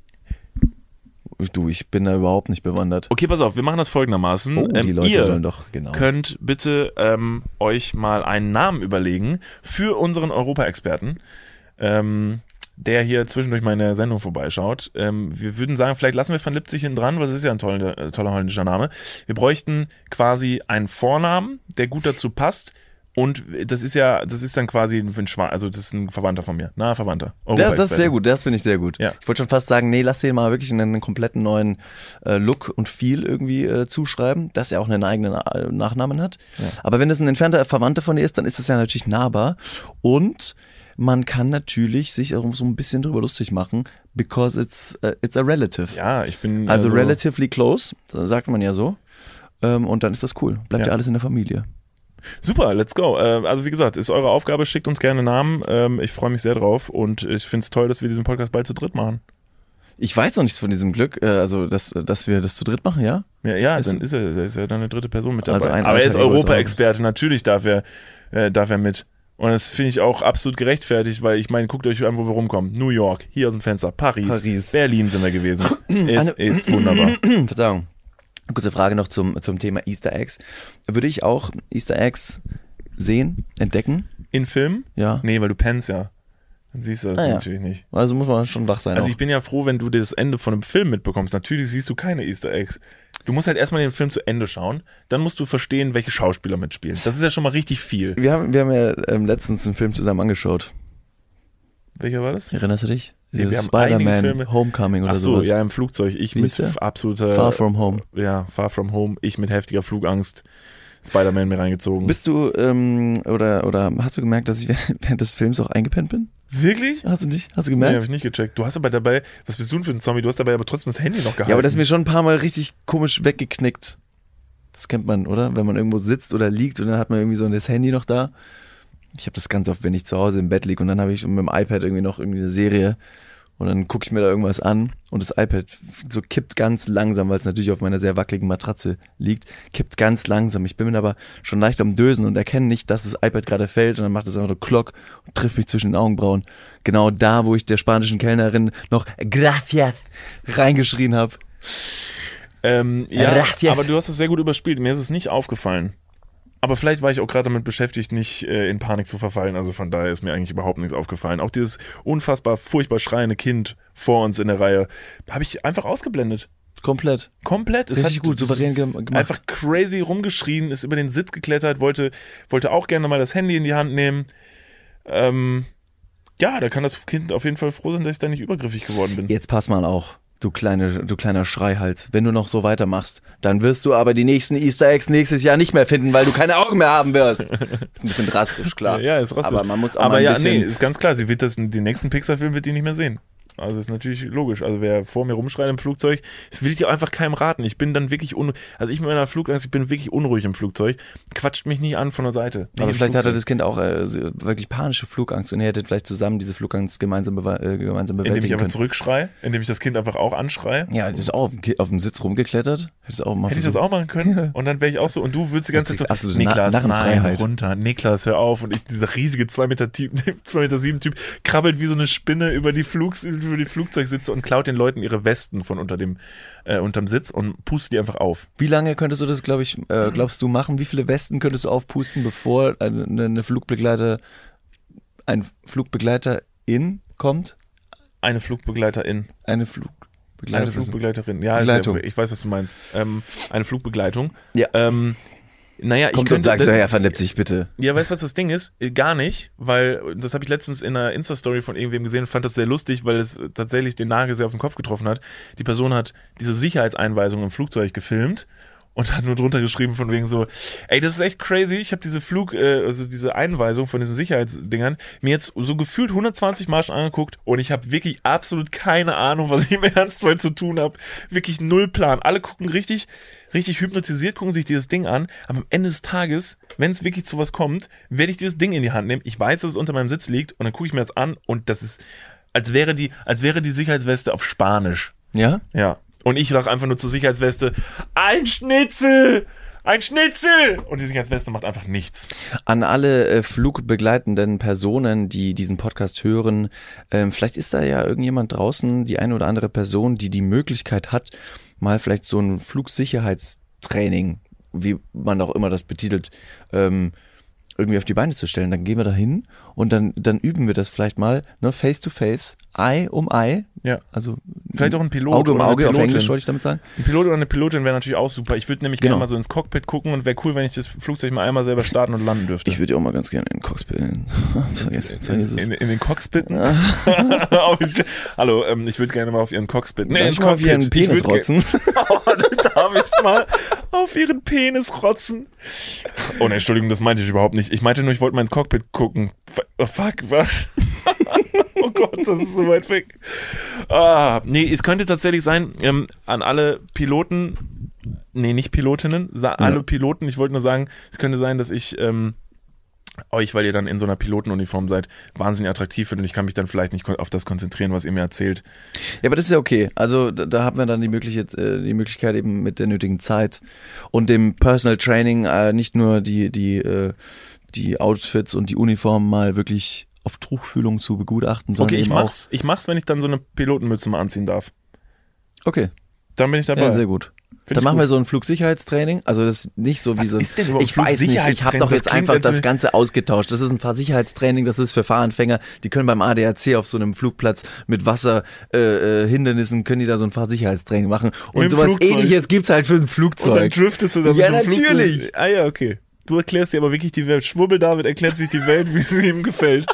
du, ich bin da überhaupt nicht bewandert. Okay, pass auf, wir machen das folgendermaßen. Oh, die Ähm, Leute ihr sollen doch, genau. könnt bitte ähm, euch mal einen Namen überlegen für unseren Europa-Experten, ähm, der hier zwischendurch meine Sendung vorbeischaut. Ähm, wir würden sagen, vielleicht lassen wir Van Lipzig hinten dran, weil das ist ja ein toller, äh, toller holländischer Name. Wir bräuchten quasi einen Vornamen, der gut dazu passt. Und das ist ja, das ist dann quasi ein Schwa also das ist ein Verwandter von mir, nahe Verwandter. Das, das ist sehr gut, das finde ich sehr gut. Ja. Ich wollte schon fast sagen, nee, lass dir mal wirklich einen, einen kompletten neuen äh, Look und Feel irgendwie äh, zuschreiben, dass er auch einen eigenen äh, Nachnamen hat. Aber wenn es ein entfernter Verwandter von dir ist, dann ist es ja natürlich nahbar. Und man kann natürlich sich auch so ein bisschen drüber lustig machen, because it's, uh, it's a relative. Ja, ich bin Also relatively close, sagt man ja so. Ähm, und dann ist das cool. Bleibt ja, Ja. alles in der Familie. Super, let's go. Äh, also wie gesagt, ist eure Aufgabe, schickt uns gerne Namen. Ähm, ich freue mich sehr drauf und ich finde es toll, dass wir diesen Podcast bald zu dritt machen. Ich weiß noch nichts von diesem Glück, äh, also dass, dass wir das zu dritt machen, ja? Ja, ja, Ist- dann ist er, ist ja dann eine dritte Person mit dabei. Also ein Aber er ist ist Europa-Experte, natürlich darf er, äh, darf er mit. Und das finde ich auch absolut gerechtfertigt, weil ich meine, guckt euch an, wo wir rumkommen. New York, hier aus dem Fenster, Paris, Paris. Berlin sind wir gewesen. es Eine- ist wunderbar. Verzeihung. Kurze Frage noch zum, zum Thema Easter Eggs. Würde ich auch Easter Eggs sehen, entdecken? In Filmen? Ja. Nee, weil du pennst ja. Dann siehst du das Ah, ja. natürlich nicht. Also muss man schon wach sein. Also auch. ich bin ja froh, wenn du das Ende von einem Film mitbekommst. Natürlich siehst du keine Easter Eggs. Du musst halt erstmal den Film zu Ende schauen, dann musst du verstehen, welche Schauspieler mitspielen. Das ist ja schon mal richtig viel. wir, haben, wir haben ja ähm, letztens einen Film zusammen angeschaut. Welcher war das? Erinnerst du dich? Nee, Spider-Man Homecoming oder Ach so, sowas. ja, im Flugzeug. Ich Wie mit absoluter Far From Home. Ja, Far From Home. Ich mit heftiger Flugangst. Spider-Man mir reingezogen. Bist du, ähm, oder, oder hast du gemerkt, dass ich während des Films auch eingepennt bin? Wirklich? Hast du nicht? Hast du Nee, gemerkt? hab ich nicht gecheckt. Du hast aber dabei, was bist du denn für ein Zombie? Du hast dabei aber trotzdem das Handy noch gehalten. Ja, aber das ist mir schon ein paar Mal richtig komisch weggeknickt. Das kennt man, oder? Wenn man irgendwo sitzt oder liegt und dann hat man irgendwie so das Handy noch da. Ich habe das ganz oft, wenn ich zu Hause im Bett liege und dann habe ich mit dem iPad irgendwie noch irgendwie eine Serie und dann gucke ich mir da irgendwas an und das iPad so kippt ganz langsam, weil es natürlich auf meiner sehr wackeligen Matratze liegt, kippt ganz langsam. Ich bin mir aber schon leicht am Dösen und erkenne nicht, dass das iPad gerade fällt und dann macht es einfach so Klock und trifft mich zwischen den Augenbrauen. Genau da, wo ich der spanischen Kellnerin noch Gracias reingeschrien habe. Ähm, ja, Gracias. aber du hast es sehr gut überspielt. Mir ist es nicht aufgefallen. Aber vielleicht war ich auch gerade damit beschäftigt, nicht äh, in Panik zu verfallen. Also von daher ist mir eigentlich überhaupt nichts aufgefallen. Auch dieses unfassbar furchtbar schreiende Kind vor uns in der Reihe habe ich einfach ausgeblendet. Komplett. Komplett. Es Richtig hat gut, souverän gem- gemacht. Einfach crazy rumgeschrien, ist über den Sitz geklettert, wollte, wollte auch gerne mal das Handy in die Hand nehmen. Ähm, ja, da kann das Kind auf jeden Fall froh sein, dass ich da nicht übergriffig geworden bin. Jetzt pass mal auch, du, kleine, du kleiner Schreihals. Wenn du noch so weitermachst, dann wirst du aber die nächsten Easter Eggs nächstes Jahr nicht mehr finden, weil du keine Augen mehr haben wirst. Ist ein bisschen drastisch, klar. Ja, ist rassisch. Aber man muss auch Aber mal ein ja, bisschen... nee, ist ganz klar. Sie wird das, den nächsten Pixar-Film wird die nicht mehr sehen. Also ist natürlich logisch. Also wer vor mir rumschreit im Flugzeug, das will ich dir auch einfach keinem raten. Ich bin dann wirklich un, also ich mit meiner Flugangst, ich bin wirklich unruhig im Flugzeug. Quatscht mich nicht an von der Seite. Aber im vielleicht hatte Flugzeug. das Kind auch äh, wirklich panische Flugangst und ihr hättet vielleicht zusammen diese Flugangst gemeinsam, bewa- äh, gemeinsam indem ich bewältigen einfach können. zurückschreie, indem ich das Kind einfach auch anschreie. Ja, das ist auch auf dem Ki- auf dem Sitz rumgeklettert. Hättest auch mal Hätte ich das auch machen können? Und dann wäre ich auch so, und du würdest die ganze Zeit so, absolute Na- Niklas, nein, runter, Niklas, hör auf. Und ich, dieser riesige 2 Meter, Typ, 2 Meter 7 Typ, krabbelt wie so eine Spinne über die Flugs, über die Flugzeugsitze und klaut den Leuten ihre Westen von unter dem äh, unterm Sitz und pustet die einfach auf. Wie lange könntest du das, glaube ich, äh, glaubst du machen? Wie viele Westen könntest du aufpusten, bevor eine, eine Flugbegleiter, ein Flugbegleiter in kommt? Eine Flugbegleiterin. Eine Flugbegleiter. Eine Flugbegleiterin. Ja, Begleitung. Ich weiß, was du meinst. Ähm, eine Flugbegleitung. Ja. Ähm, naja, ich Kommt könnte, und sagt so, Herr Van Lipzig, bitte. Ja, weißt du, was das Ding ist? Äh, Gar nicht, weil das habe ich letztens in einer Insta-Story von irgendwem gesehen und fand das sehr lustig, weil es tatsächlich den Nagel sehr auf den Kopf getroffen hat. Die Person hat diese Sicherheitseinweisung im Flugzeug gefilmt und hat nur drunter geschrieben von wegen so, ey, das ist echt crazy. Ich habe diese Flug, äh, also diese Einweisung von diesen Sicherheitsdingern mir jetzt so gefühlt 120 Mal schon angeguckt und ich habe wirklich absolut keine Ahnung, was ich im Ernstfall zu tun habe. Wirklich null Plan. Alle gucken richtig, richtig hypnotisiert, gucken sich dieses Ding an. Aber am Ende des Tages, wenn es wirklich zu was kommt, werde ich dieses Ding in die Hand nehmen. Ich weiß, dass es unter meinem Sitz liegt und dann gucke ich mir das an und das ist, als wäre die, als wäre die Sicherheitsweste auf Spanisch. Ja? Ja. Und ich sag einfach nur zur Sicherheitsweste, ein Schnitzel! Ein Schnitzel! Und die Sicherheitsweste macht einfach nichts. An alle äh, flugbegleitenden Personen, die diesen Podcast hören, ähm, vielleicht ist da ja irgendjemand draußen, die eine oder andere Person, die die Möglichkeit hat, mal vielleicht so ein Flugsicherheitstraining, wie man auch immer das betitelt, ähm, irgendwie auf die Beine zu stellen. Dann gehen wir da hin und dann, dann üben wir das vielleicht mal, ne, face to face, Eye um Eye. Ja. Also Vielleicht auch ein Pilot Auge um oder eine Auge auf Pilotin. Englisch, wollte ich damit sagen. Ein Pilot oder eine Pilotin wäre natürlich auch super. Ich würde nämlich Genau. gerne mal so ins Cockpit gucken und wäre cool, wenn ich das Flugzeug mal einmal selber starten und landen dürfte. Ich würde auch mal ganz gerne in den Cockpit. vergiss, vergiss es. in, in den Cockpitten? Auf- Hallo, ähm, ich würde gerne mal auf ihren Cockpit. Nee, ich mal auf ihren Ich Penis ge- rotzen? Oh, darf ich mal auf ihren Penis rotzen? Oh ne, Entschuldigung, das meinte ich überhaupt nicht. Ich meinte nur, ich wollte mal ins Cockpit gucken. Oh, fuck, was? oh Gott, das ist so weit weg. Ah, nee, es könnte tatsächlich sein, ähm, an alle Piloten, nee, nicht Pilotinnen, sa- alle Piloten, ich wollte nur sagen, es könnte sein, dass ich ähm, euch, weil ihr dann in so einer Pilotenuniform seid, wahnsinnig attraktiv finde und ich kann mich dann vielleicht nicht auf das konzentrieren, was ihr mir erzählt. Ja, aber das ist ja okay. Also da, da haben wir dann die Möglichkeit, äh, die Möglichkeit eben mit der nötigen Zeit und dem Personal Training äh, nicht nur die die äh, die Outfits und die Uniformen mal wirklich auf Tuchfühlung zu begutachten, sondern Okay, ich mach's, ich mach's, wenn ich dann so eine Pilotenmütze mal anziehen darf. Okay, Dann bin ich dabei. ja, sehr gut. Find Dann machen gut. wir so ein Flugsicherheitstraining. Also das ist nicht so wie Was so. ist denn überhaupt ich weiß nicht. Ich habe doch jetzt einfach das Ganze ausgetauscht. Das ist ein Fahrsicherheitstraining. Das ist für Fahranfänger. Die können beim ADAC auf so einem Flugplatz mit Wasserhindernissen äh, Hindernissen können die da so ein Fahrsicherheitstraining machen. Und sowas Flugzeug. Ähnliches gibt's halt für ein Und dann Flugzeug. driftest du dann Ja, mit so einem natürlich. Flugzeug. Ah ja, okay. Du erklärst dir aber wirklich die Welt. Schwurbel David erklärt sich die Welt, wie sie ihm gefällt.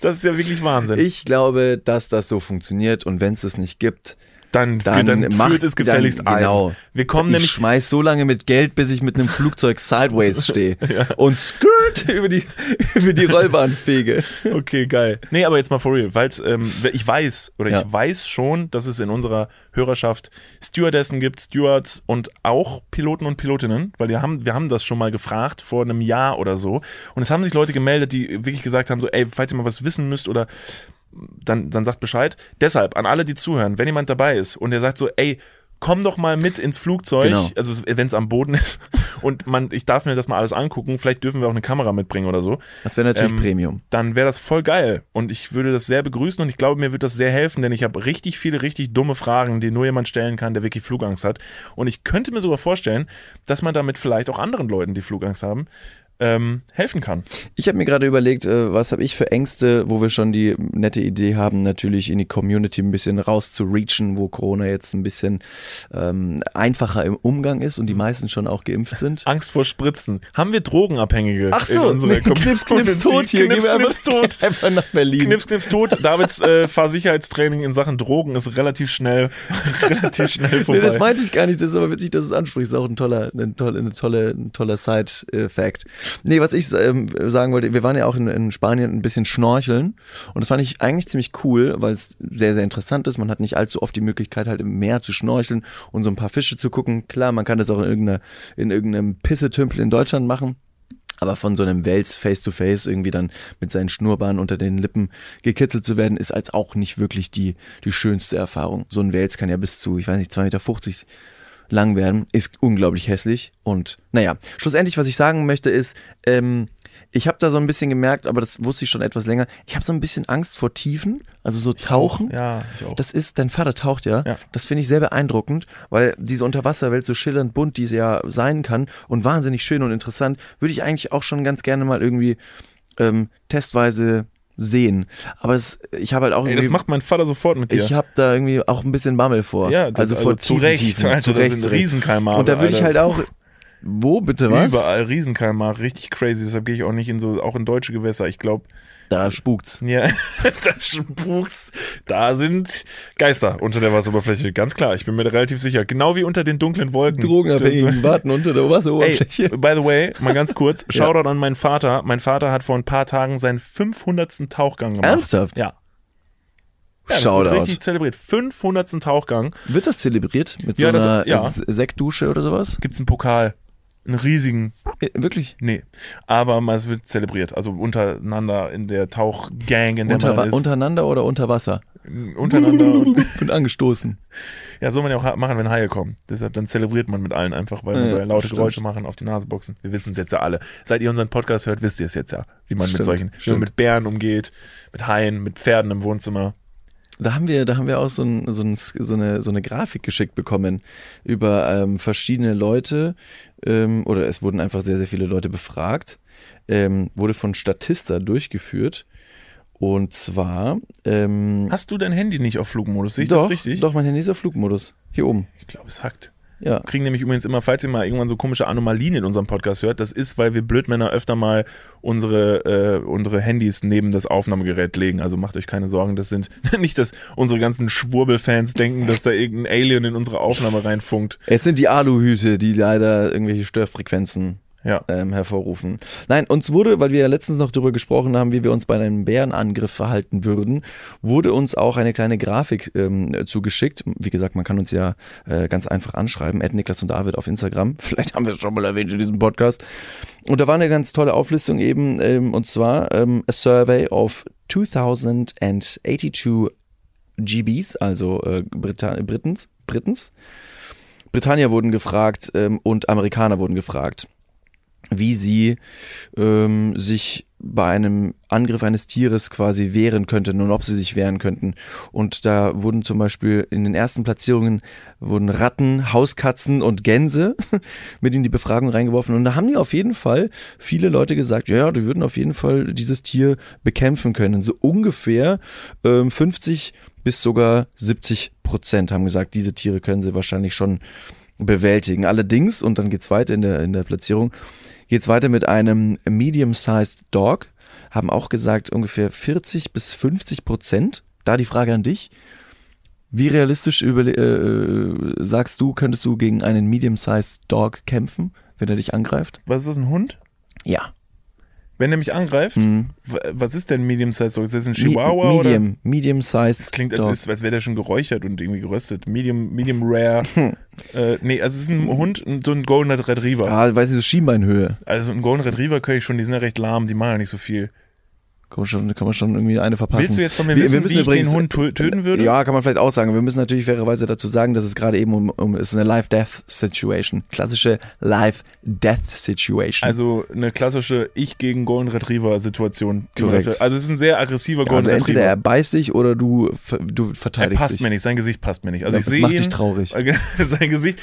Das ist ja wirklich Wahnsinn. Ich glaube, dass das so funktioniert und wenn es das nicht gibt, dann dann, dann, macht es gefälligst dann, genau. ein. Wir kommen ich nämlich schmeiß so lange mit Geld, bis ich mit einem Flugzeug sideways stehe und skirt über die über die Rollbahn fege. Okay, geil. Nee, aber jetzt mal for real, weil ähm, ich weiß oder Ja. ich weiß schon, dass es in unserer Hörerschaft Stewardessen gibt, Stewards und auch Piloten und Pilotinnen, weil wir haben, wir haben das schon mal gefragt vor einem Jahr oder so. Und es haben sich Leute gemeldet, die wirklich gesagt haben, so, ey, falls ihr mal was wissen müsst oder dann, dann sagt Bescheid. Deshalb, an alle, die zuhören, wenn jemand dabei ist und der sagt so, ey, komm doch mal mit ins Flugzeug, Genau. also wenn es am Boden ist und man, ich darf mir das mal alles angucken, vielleicht dürfen wir auch eine Kamera mitbringen oder so Das wäre natürlich Ähm, Premium. dann wäre das voll geil. Und ich würde das sehr begrüßen und ich glaube, mir wird das sehr helfen, denn ich habe richtig viele, richtig dumme Fragen, die nur jemand stellen kann, der wirklich Flugangst hat. Und ich könnte mir sogar vorstellen, dass man damit vielleicht auch anderen Leuten, die Flugangst haben, ähm, helfen kann. Ich habe mir gerade überlegt, äh, was habe ich für Ängste, wo wir schon die nette Idee haben, natürlich in die Community ein bisschen raus zu reachen, wo Corona jetzt ein bisschen ähm, einfacher im Umgang ist und die meisten schon auch geimpft sind. Angst vor Spritzen. Haben wir Drogenabhängige Ach in so, unserer nee, Knips, Knips, tot hier. Knips, Knips, tot. einfach nach Berlin. Knips, Knips, tot. Davids äh, Fahrsicherheitstraining in Sachen Drogen ist relativ schnell, relativ schnell vorbei. Nee, das meinte ich gar nicht. Das ist aber witzig, dass du es ansprichst. Das ist auch ein toller, ein tolle, eine tolle, ein toller Side-Fact. Nee, was ich ähm, sagen wollte, wir waren ja auch in, in Spanien ein bisschen schnorcheln und das fand ich eigentlich ziemlich cool, weil es sehr, sehr interessant ist. Man hat nicht allzu oft die Möglichkeit, halt im Meer zu schnorcheln und so ein paar Fische zu gucken. Klar, man kann das auch in irgendeiner, in irgendeinem Pissetümpel in Deutschland machen. Aber von so einem Wels face to face irgendwie dann mit seinen Schnurrbahnen unter den Lippen gekitzelt zu werden, ist als auch nicht wirklich die, die schönste Erfahrung. So ein Wels kann ja bis zu, ich weiß nicht, 2,50 Meter lang werden, ist unglaublich hässlich. Und naja, schlussendlich, was ich sagen möchte, ist, ähm, ich habe da so ein bisschen gemerkt, aber das wusste ich schon etwas länger, ich habe so ein bisschen Angst vor Tiefen, also so Tauchen. Ja, ich auch. Das ist, dein Vater taucht ja. Ja. Das finde ich sehr beeindruckend, weil diese Unterwasserwelt so schillernd bunt, die sie ja sein kann und wahnsinnig schön und interessant, würde ich eigentlich auch schon ganz gerne mal irgendwie ähm, testweise sehen. Aber es, ich habe halt auch Ey, das macht mein Vater sofort mit dir. ich habe da irgendwie auch ein bisschen Bammel vor. ja, das, also vor zu tiefen Recht, Tiefen. Alter, zu das Recht, sind zu Recht. Riesenkalmare. Und da würde ich halt auch. Wo bitte was? Überall Riesenkalmar, richtig crazy. Deshalb gehe ich auch nicht in so, auch in deutsche Gewässer. Ich glaube, Da spukt's. ja, da spukt's. Da sind Geister unter der Wasseroberfläche. Ganz klar, ich bin mir da relativ sicher. Genau wie unter den dunklen Wolken. Drogenabhängigen warten unter der Ey, Wasseroberfläche. by the way, mal ganz kurz, Shoutout an meinen Vater. Mein Vater hat vor ein paar Tagen seinen 500. Tauchgang gemacht. Ernsthaft? Ja. Ja, das Shoutout. wird richtig zelebriert. 500. Tauchgang. Wird das zelebriert mit Ja, so das- einer ja. Sektdusche oder sowas? Gibt's einen Pokal. Einen riesigen. Äh, Wirklich? Nee. Aber mal, es wird zelebriert. Also untereinander in der Tauchgang, in der Unter, man ist. untereinander oder unter Wasser? untereinander. und, angestoßen. ja, soll man ja auch machen, wenn Haie kommen. Deshalb, dann zelebriert man mit allen einfach, weil man Ja, so laute stimmt. Geräusche machen, auf die Nase boxen. Wir wissen es jetzt ja alle. Seit ihr unseren Podcast hört, wisst ihr es jetzt ja. Wie man mit Stimmt, solchen, wie man stimmt. mit Bären umgeht, mit Haien, mit Pferden im Wohnzimmer. Da haben wir, da haben wir auch so, ein, so, ein, so, eine, so eine Grafik geschickt bekommen über ähm, verschiedene Leute ähm, oder es wurden einfach sehr, sehr viele Leute befragt. Ähm, wurde von Statista durchgeführt. Und zwar ähm, Hast du dein Handy nicht auf Flugmodus? Sehe ich doch, das richtig? Doch, mein Handy ist auf Flugmodus. Hier oben. Ich glaube, es hackt. Ja. kriegen nämlich übrigens immer, falls ihr mal irgendwann so komische Anomalien in unserem Podcast hört, das ist, weil wir Blödmänner öfter mal unsere, äh, unsere Handys neben das Aufnahmegerät legen. Also macht euch keine Sorgen, das sind nicht, dass unsere ganzen Schwurbelfans denken, dass da irgendein Alien in unsere Aufnahme reinfunkt. Es sind die Aluhüte, die leider irgendwelche Störfrequenzen Ja. ähm, hervorrufen. Nein, uns wurde, weil wir ja letztens noch darüber gesprochen haben, wie wir uns bei einem Bärenangriff verhalten würden, wurde uns auch eine kleine Grafik ähm, zugeschickt. Wie gesagt, man kann uns ja äh, ganz einfach anschreiben, at Niklas und David auf Instagram. Vielleicht haben wir es schon mal erwähnt in diesem Podcast. Und da war eine ganz tolle Auflistung eben, ähm, und zwar ähm, a survey of 2082 GBs, also äh, Brita Britens, Britens. Britannier wurden gefragt ähm, und Amerikaner wurden gefragt wie sie ähm, sich bei einem Angriff eines Tieres quasi wehren könnten und ob sie sich wehren könnten. Und da wurden zum Beispiel in den ersten Platzierungen wurden Ratten, Hauskatzen und Gänse mit in die Befragung reingeworfen. Und da haben die auf jeden Fall viele Leute gesagt, ja, die würden auf jeden Fall dieses Tier bekämpfen können. So ungefähr ähm, 50 bis sogar 70 Prozent haben gesagt, diese Tiere können sie wahrscheinlich schon bewältigen. Allerdings, und dann geht's weiter in der, in der Platzierung, geht's weiter mit einem Medium-Sized Dog, haben auch gesagt ungefähr 40 bis 50 Prozent. Da die Frage an dich. Wie realistisch über, äh, sagst du, könntest du gegen einen Medium-Sized Dog kämpfen, wenn er dich angreift? Was ist das, ein Hund? Ja. Wenn er mich angreift, Mhm. was ist denn Medium Size Dog? Ist das ein Chihuahua Me oder? Medium, Medium-Sized Das klingt, als, ist, als wäre der schon geräuchert und irgendwie geröstet. Medium, medium rare. Äh, nee, also es ist ein Hund, so ein Golden Retriever. Ah, weiß ich, so Schienbeinhöhe. Also ein Golden Retriever kann ich schon, die sind ja recht lahm, die machen ja nicht so viel. Kann man schon, kann man schon irgendwie eine verpassen. Willst du jetzt von mir Wir- wissen, wir müssen wie ich übrigens- den Hund tö- töten würde? Ja, kann man vielleicht auch sagen. Wir müssen natürlich fairerweise dazu sagen, dass es gerade eben um, um ist eine Life-Death-Situation. Klassische Life-Death-Situation. Also eine klassische Ich gegen Golden Retriever Situation. Korrekt. Also es ist ein sehr aggressiver Golden also entweder Retriever. er beißt dich oder du, du Er verteidigst passt dich. mir nicht, sein Gesicht passt mir nicht. Also Ja, ich das sehe macht ihn, dich traurig. sein Gesicht,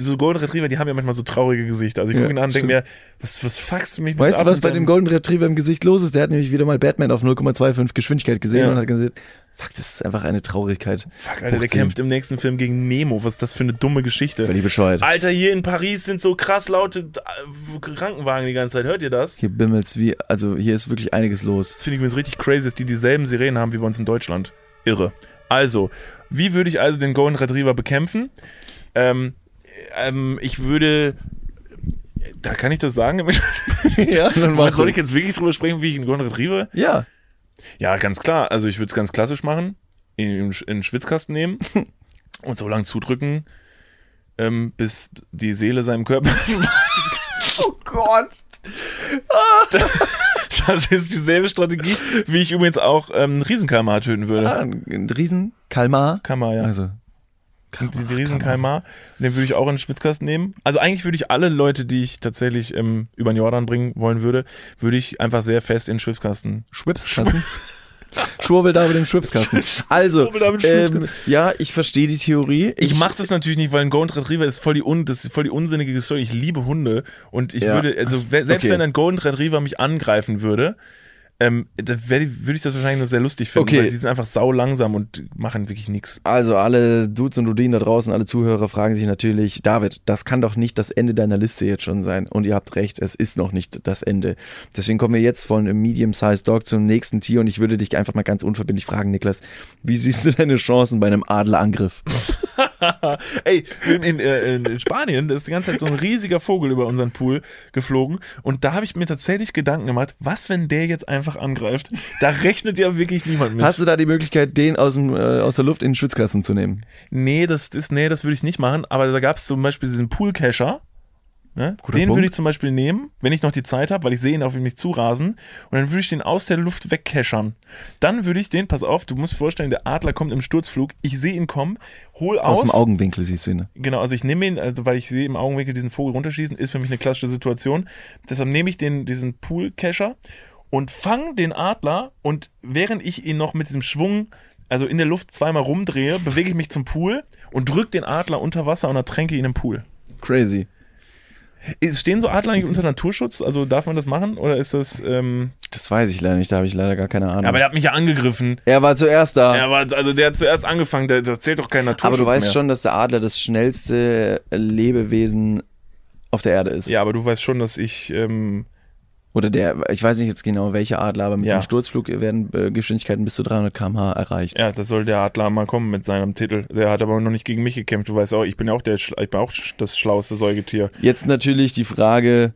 so Golden Retriever, die haben ja manchmal so traurige Gesichter. Also ich Ja, gucke ihn an und denke mir, was, was fuckst du mich mit Weißt du, was bei dem Golden Retriever im Gesicht los ist? Der hat nämlich wieder mal Batman auf 0,25 Geschwindigkeit gesehen Ja. und hat gesagt, fuck, das ist einfach eine Traurigkeit. Fuck, Alter, der kämpft im nächsten Film gegen Nemo. Was ist das für eine dumme Geschichte? Völlig bescheuert. Alter, hier in Paris sind so krass laute äh, Krankenwagen die ganze Zeit. Hört ihr das? Hier bimmelt's wie, also hier ist wirklich einiges los. Das finde ich übrigens richtig crazy, dass die dieselben Sirenen haben wie bei uns in Deutschland. Irre. Also, wie würde ich also den Golden Retriever bekämpfen? Ähm, ähm, ich würde. Da kann ich das sagen? ja, dann Mann, Soll ich jetzt wirklich drüber sprechen, wie ich einen Golden Retriever? Ja, Ja, ganz klar. Also ich würde es ganz klassisch machen, in, in, den Schwitzkasten nehmen und so lange zudrücken, ähm, bis die Seele seinem Körper Oh Gott. Das ist dieselbe Strategie, wie ich übrigens auch ähm, einen Riesenkalmar töten würde. Ah, ein Riesen, Kalmar. Kalmar, ja. Also, den riesen Kalmar. Den würde ich auch in den Schwitzkasten nehmen. Also eigentlich würde ich alle Leute, die ich tatsächlich ähm, über den Jordan bringen wollen würde, würde ich einfach sehr fest in den Schwitzkasten. Schwipskasten. Schwurbel da mit dem Schwipskasten. Also, ähm, ja, ich verstehe die Theorie. Ich mache das natürlich nicht, weil ein Golden Retriever ist voll die, un, das ist voll die unsinnige Story. Ich liebe Hunde und ich Ja. würde, also selbst Okay. wenn ein Golden Retriever mich angreifen würde, ähm, würde ich das wahrscheinlich nur sehr lustig finden, Okay. weil die sind einfach sau langsam und machen wirklich nichts. Also alle Dudes und Dudinen da draußen, alle Zuhörer fragen sich natürlich, David, das kann doch nicht das Ende deiner Liste jetzt schon sein. Und ihr habt recht, es ist noch nicht das Ende. Deswegen kommen wir jetzt von einem Medium-Sized Dog zum nächsten Tier und ich würde dich einfach mal ganz unverbindlich fragen, Niklas, wie siehst du deine Chancen bei einem Adlerangriff? Ey, in, in, äh, in Spanien, da ist die ganze Zeit so ein riesiger Vogel über unseren Pool geflogen und da habe ich mir tatsächlich Gedanken gemacht, was, wenn der jetzt einfach angreift? Da rechnet ja wirklich niemand mit. Hast du da die Möglichkeit, den aus, dem, äh, aus der Luft in den Schwitzkasten zu nehmen? Nee, das ist, nee, das würde ich nicht machen, aber da gab es zum Beispiel diesen Poolcacher. Ne? Den Punkt. würde ich zum Beispiel nehmen, wenn ich noch die Zeit habe, weil ich sehe ihn auf mich zurasen und dann würde ich den aus der Luft wegcachern. Dann würde ich den, pass auf, du musst vorstellen, der Adler kommt im Sturzflug, ich sehe ihn kommen, hol aus. Aus dem Augenwinkel siehst du ihn. Genau, also ich nehme ihn, also weil ich sehe im Augenwinkel diesen Vogel runterschießen, ist für mich eine klassische Situation. Deshalb nehme ich den, diesen Poolcacher und fange den Adler und während ich ihn noch mit diesem Schwung, also in der Luft zweimal rumdrehe, bewege ich mich zum Pool und drücke den Adler unter Wasser und ertränke ihn im Pool. Crazy. Stehen so Adler eigentlich unter Naturschutz? Also darf man das machen oder ist das? Ähm, Das weiß ich leider nicht, da habe ich leider gar keine Ahnung. aber er hat mich ja angegriffen. er war zuerst da. Er war, also der hat zuerst angefangen, der, der zählt doch kein Naturschutz aber du weißt mehr. schon, dass der Adler das schnellste Lebewesen auf der Erde ist. Ja, aber du weißt schon, dass ich ähm, Oder der, ich weiß nicht jetzt genau welcher Adler, aber mit Ja. dem Sturzflug werden äh, Geschwindigkeiten bis zu 300 km/h erreicht. Ja, da soll der Adler mal kommen mit seinem Titel. Der hat aber noch nicht gegen mich gekämpft. Du weißt auch, ich bin ja auch der, ich bin auch das schlauste Säugetier. Jetzt natürlich die Frage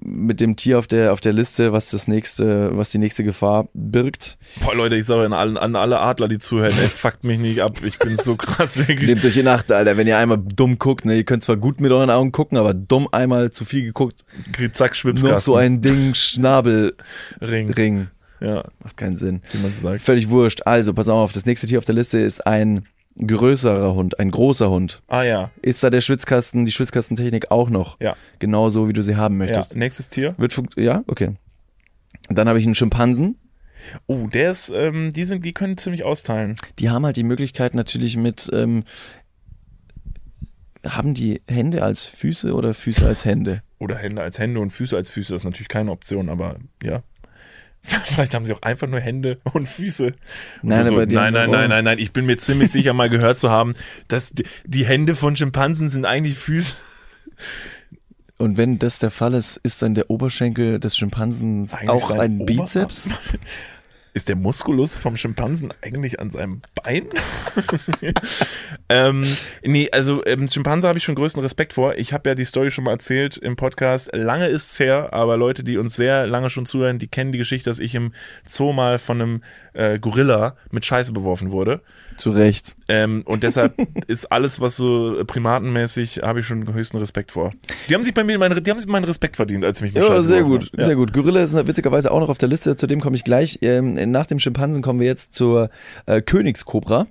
mit dem Tier auf der, auf der Liste, was das nächste, was die nächste Gefahr birgt. Boah, Leute, ich sage an, an alle Adler, die zuhören, ey, fuckt mich nicht ab. Ich bin so krass, wirklich. Nehmt euch in Acht, Alter, wenn ihr einmal dumm guckt, ne, ihr könnt zwar gut mit euren Augen gucken, aber dumm einmal zu viel geguckt, Zack, Schwipskasten. noch so ein Ding, Schnabelring. Ring. Ja, Macht keinen Sinn. wie man so sagt. Völlig wurscht. Also, pass auf, das nächste Tier auf der Liste ist ein größerer Hund, ein großer Hund. Ah ja, Ist da der Schwitzkasten, die Schwitzkastentechnik auch noch? ja. Genau so, wie du sie haben ja. möchtest. Nächstes Tier. Wird funkt ja, okay. Dann habe ich einen Schimpansen. Oh, der ist, ähm, die sind, die können ziemlich austeilen. Die haben halt die Möglichkeit natürlich mit, ähm, haben die Hände als Füße oder Füße als Hände? Oder Hände als Hände und Füße als Füße, das ist natürlich keine Option, aber ja. Vielleicht haben sie auch einfach nur Hände und Füße. Und Nein, so, die nein, nein, nein, auch- nein, nein. Ich bin mir ziemlich sicher mal gehört zu haben, dass die, die Hände von Schimpansen sind eigentlich Füße. Und wenn das der Fall ist, ist dann der Oberschenkel des Schimpansens Eigentlich auch ein Oberarm? Bizeps? Ist der Muskulus vom Schimpansen eigentlich an seinem Bein? ähm, nee, also ähm, Schimpanse habe ich schon größten Respekt vor. Ich habe ja die Story schon mal erzählt im Podcast. Lange ist es her, aber Leute, die uns sehr lange schon zuhören, die kennen die Geschichte, dass ich im Zoo mal von einem äh, Gorilla mit Scheiße beworfen wurde. Zu Recht. Ähm, und deshalb ist alles, was so primatenmäßig, habe ich schon höchsten Respekt vor. Die haben sich bei mir meinen, die haben sich meinen Respekt verdient, als sie mich Ja, sehr gut. Ja. sehr gut. Gorilla ist witzigerweise auch noch auf der Liste, zu dem komme ich gleich. Ähm, nach dem Schimpansen kommen wir jetzt zur äh, Königskobra.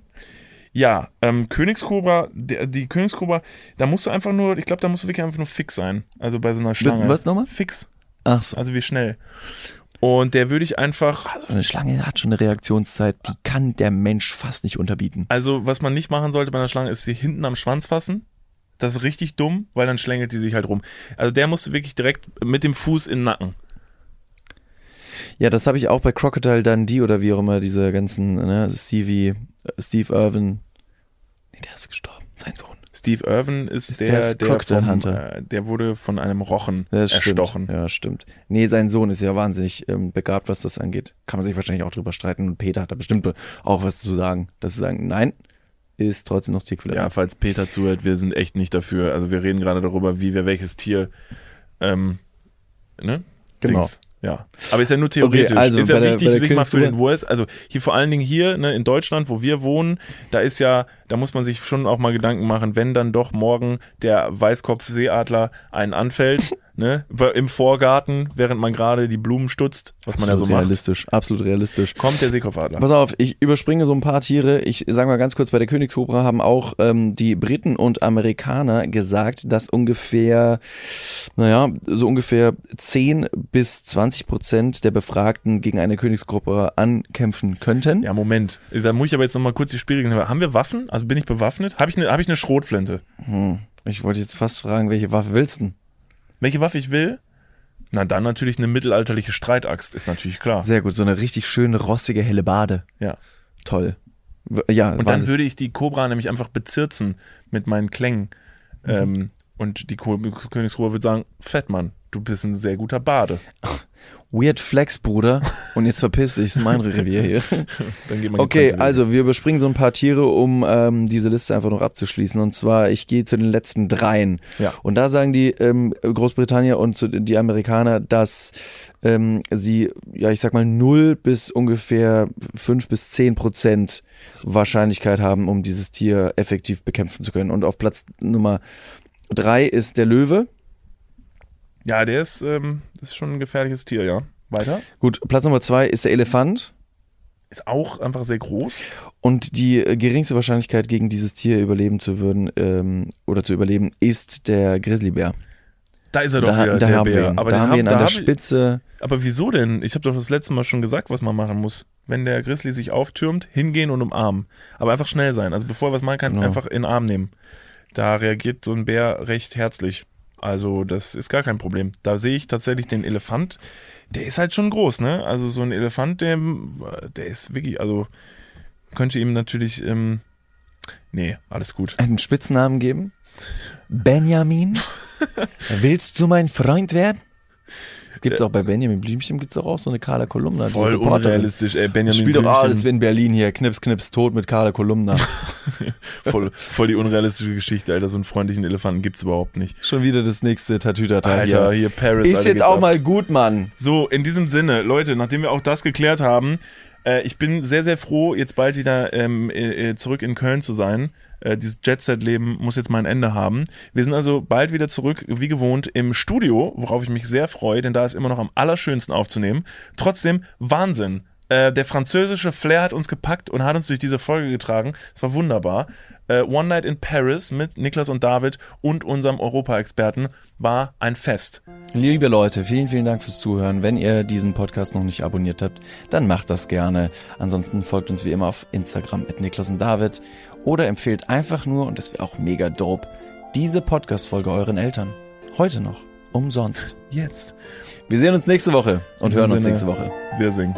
Ja, ähm, Königskobra, der, die Königskobra, da musst du einfach nur, ich glaube, da musst du wirklich einfach nur fix sein. Also bei so einer Schlange. was nochmal? Fix. Ach so. Also wie schnell. Und der würde ich einfach, So eine Schlange hat schon eine Reaktionszeit, die kann der Mensch fast nicht unterbieten. also was man nicht machen sollte bei einer Schlange, ist sie hinten am Schwanz fassen. Das ist richtig dumm, weil dann schlängelt die sich halt rum. Also der musst du wirklich direkt mit dem Fuß in den Nacken. Ja, das habe ich auch bei Crocodile Dundee oder wie auch immer diese ganzen, ne, Stevie, äh, Steve Irwin. Nee, der ist gestorben, sein Sohn. Steve Irwin ist, Ist der, der der, ist Crocodile vom, Hunter. Äh, der wurde von einem Rochen Das stimmt. erstochen. Ja, stimmt. Nee, sein Sohn ist ja wahnsinnig ähm, begabt, was das angeht. Kann man sich wahrscheinlich auch drüber streiten. Und Peter hat da bestimmt auch was zu sagen. Dass sie sagen, nein, ist trotzdem noch Tierquälerei. Ja, falls Peter zuhört, wir sind echt nicht dafür. Also wir reden gerade darüber, wie wir welches Tier, ähm, ne? Genau. Dings. Ja. Aber ist ja nur theoretisch. also ist ja der- wichtig, der sich mal für den Wurst. Also hier vor allen Dingen hier, ne, in Deutschland, wo wir wohnen, da ist ja da muss man sich schon auch mal Gedanken machen, wenn dann doch morgen der Weißkopf-Seeadler einen anfällt, ne, im Vorgarten, während man gerade die Blumen stutzt, was man ja so absolut macht, realistisch, absolut realistisch. kommt der Seekopfadler. Pass auf, ich überspringe so ein paar Tiere. Ich sage mal ganz kurz, bei der Königskobra haben auch ähm, die Briten und Amerikaner gesagt, dass ungefähr, naja, so ungefähr 10 bis 20 Prozent der Befragten gegen eine Königskobra ankämpfen könnten. Ja, Moment. Da muss ich aber jetzt nochmal kurz die Spielregeln haben. Haben wir Waffen? Also bin ich bewaffnet? Habe ich eine hab ich eine Schrotflinte? Hm. Ich wollte jetzt fast fragen, welche Waffe willst du denn? Welche Waffe ich will? Na, dann natürlich eine mittelalterliche Streitaxt, ist natürlich klar. Sehr gut, so eine richtig schöne, rossige, helle Bade. Ja. Toll. Ja, Und dann Wahnsinn. würde ich die Cobra nämlich einfach bezirzen mit meinen Klängen. Mhm. Ähm, und die Ko Königskobra würde sagen, Fettmann, du bist ein sehr guter Bade. Weird Flex, Bruder. Und jetzt verpiss dich, ist mein Revier hier. Okay, also wir überspringen so ein paar Tiere, um ähm, diese Liste einfach noch abzuschließen. Und zwar, ich gehe zu den letzten dreien. Ja. Und da sagen die ähm, Großbritannier und die Amerikaner, dass ähm, sie, ja, ich sag mal, 0 bis ungefähr 5 bis 10 Prozent Wahrscheinlichkeit haben, um dieses Tier effektiv bekämpfen zu können. Und auf Platz Nummer drei ist der Löwe. Ja, der ist, ähm, das ist schon ein gefährliches Tier, ja. Weiter. Gut, Platz Nummer zwei ist der Elefant. Ist auch einfach sehr groß. Und die äh, geringste Wahrscheinlichkeit, gegen dieses Tier überleben zu würden ähm, oder zu überleben, ist der Grizzlybär. Da ist er doch da wieder, da der Bär. Aber da haben wir ihn da an der hab ich- Spitze. Aber wieso denn? Ich habe doch das letzte Mal schon gesagt, was man machen muss. Wenn der Grizzly sich auftürmt, hingehen und umarmen. Aber einfach schnell sein. Also bevor er was machen kann, Genau. einfach in den Arm nehmen. Da reagiert so ein Bär recht herzlich. Also das ist gar kein Problem. Da sehe ich tatsächlich den Elefant. Der ist halt schon groß, ne? Also so ein Elefant, der, der ist wirklich, also könnte ihm natürlich, ähm, nee, alles gut. einen Spitznamen geben? Benjamin? Willst du mein Freund werden? Gibt's auch bei Benjamin Blümchen gibt's doch auch so eine Carla Kolumna. Voll unrealistisch, ey. Benjamin Spielt doch alles wie in Berlin hier. Knips, knips, tot mit Carla Kolumna. voll, voll die unrealistische Geschichte, Alter. So einen freundlichen Elefanten gibt's überhaupt nicht. Schon wieder das nächste Tatütata Alter, hier. hier Paris. Ist Alter, jetzt auch ab. mal gut, Mann. So, in diesem Sinne, Leute, nachdem wir auch das geklärt haben, äh, ich bin sehr, sehr froh, jetzt bald wieder ähm, äh, äh, zurück in Köln zu sein. Äh, dieses Jet-Set-Leben muss jetzt mal ein Ende haben. Wir sind also bald wieder zurück, wie gewohnt, im Studio, worauf ich mich sehr freue, denn da ist immer noch am allerschönsten aufzunehmen. Trotzdem, Wahnsinn. Äh, der französische Flair hat uns gepackt und hat uns durch diese Folge getragen. Es war wunderbar. Äh, One Night in Paris mit Niklas und David und unserem Europa-Experten war ein Fest. Liebe Leute, vielen, vielen Dank fürs Zuhören. Wenn ihr diesen Podcast noch nicht abonniert habt, dann macht das gerne. Ansonsten folgt uns wie immer auf Instagram at Niklas und David oder empfehlt einfach nur, und das wäre auch mega dope, diese Podcast-Folge euren Eltern. Heute noch. Umsonst. Jetzt. Wir sehen uns nächste Woche und hören uns nächste Woche. Wir singen.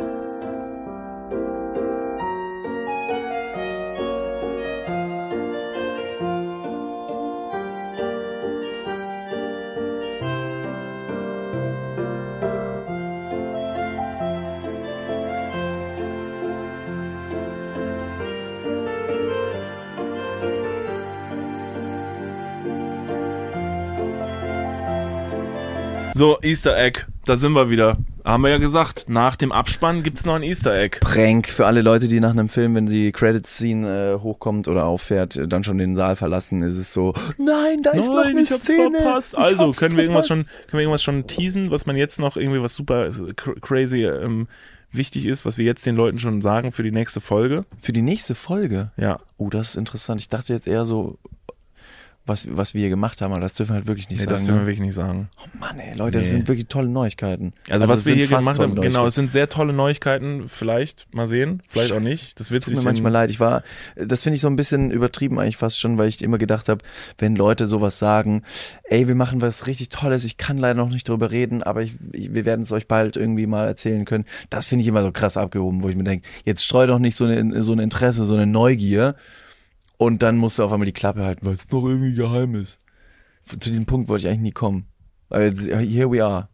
So, Easter Egg, da sind wir wieder. Haben wir ja gesagt, nach dem Abspann gibt's noch ein Easter Egg. Prank für alle Leute, die nach einem Film, wenn die Credit-Scene äh, hochkommt oder auffährt, äh, dann schon den Saal verlassen, ist es so, nein, da ist noch eine ich hab's Szene. verpasst. Ich Also, hab's können wir irgendwas schon, verpasst. können wir irgendwas schon teasen, was man jetzt noch irgendwie was super äh, cr- crazy ähm, wichtig ist, was wir jetzt den Leuten schon sagen für die nächste Folge? Für die nächste Folge. Ja. Oh, das ist interessant. Ich dachte jetzt eher so, was, was wir hier gemacht haben, aber das dürfen wir halt wirklich nicht Nee, sagen. das dürfen wir ne? wirklich nicht sagen. Oh Mann, ey, Leute, das Nee. sind wirklich tolle Neuigkeiten. Also, was es wir hier gemacht haben, genau, es sind sehr tolle Neuigkeiten. Vielleicht mal sehen, vielleicht auch Scheiße. nicht. Das wird tut mir manchmal leid. Ich war, das finde ich so ein bisschen übertrieben eigentlich fast schon, weil ich immer gedacht habe, wenn Leute sowas sagen, ey, wir machen was richtig Tolles, ich kann leider noch nicht drüber reden, aber ich, ich, wir werden es euch bald irgendwie mal erzählen können. Das finde ich immer so krass abgehoben, wo ich mir denke, jetzt streu doch nicht so eine, so ein Interesse, so eine Neugier und dann musst du auf einmal die Klappe halten, weil es doch irgendwie geheim ist. Zu diesem Punkt wollte ich eigentlich nie kommen. Aber jetzt, here we are.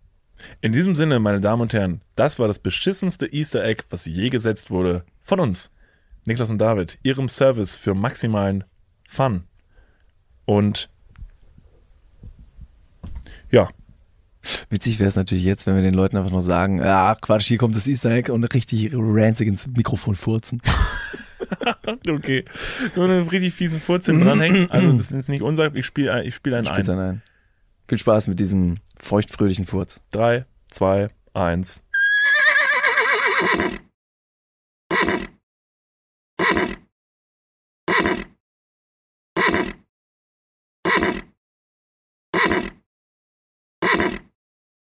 In diesem Sinne, meine Damen und Herren, das war das beschissenste Easter Egg, was je gesetzt wurde von uns. Niklas und David, ihrem Service für maximalen Fun. Und ja, Witzig wäre es natürlich jetzt, wenn wir den Leuten einfach nur sagen, ja, Quatsch, hier kommt das Easter Egg und richtig ranzig ins Mikrofon furzen. okay. So einen richtig fiesen Furz hinten dranhängen. Also das ist nicht unser, ich spiele ich spiel einen Spiel's ein. ein. Viel Spaß mit diesem feuchtfröhlichen Furz. Drei, zwei, eins.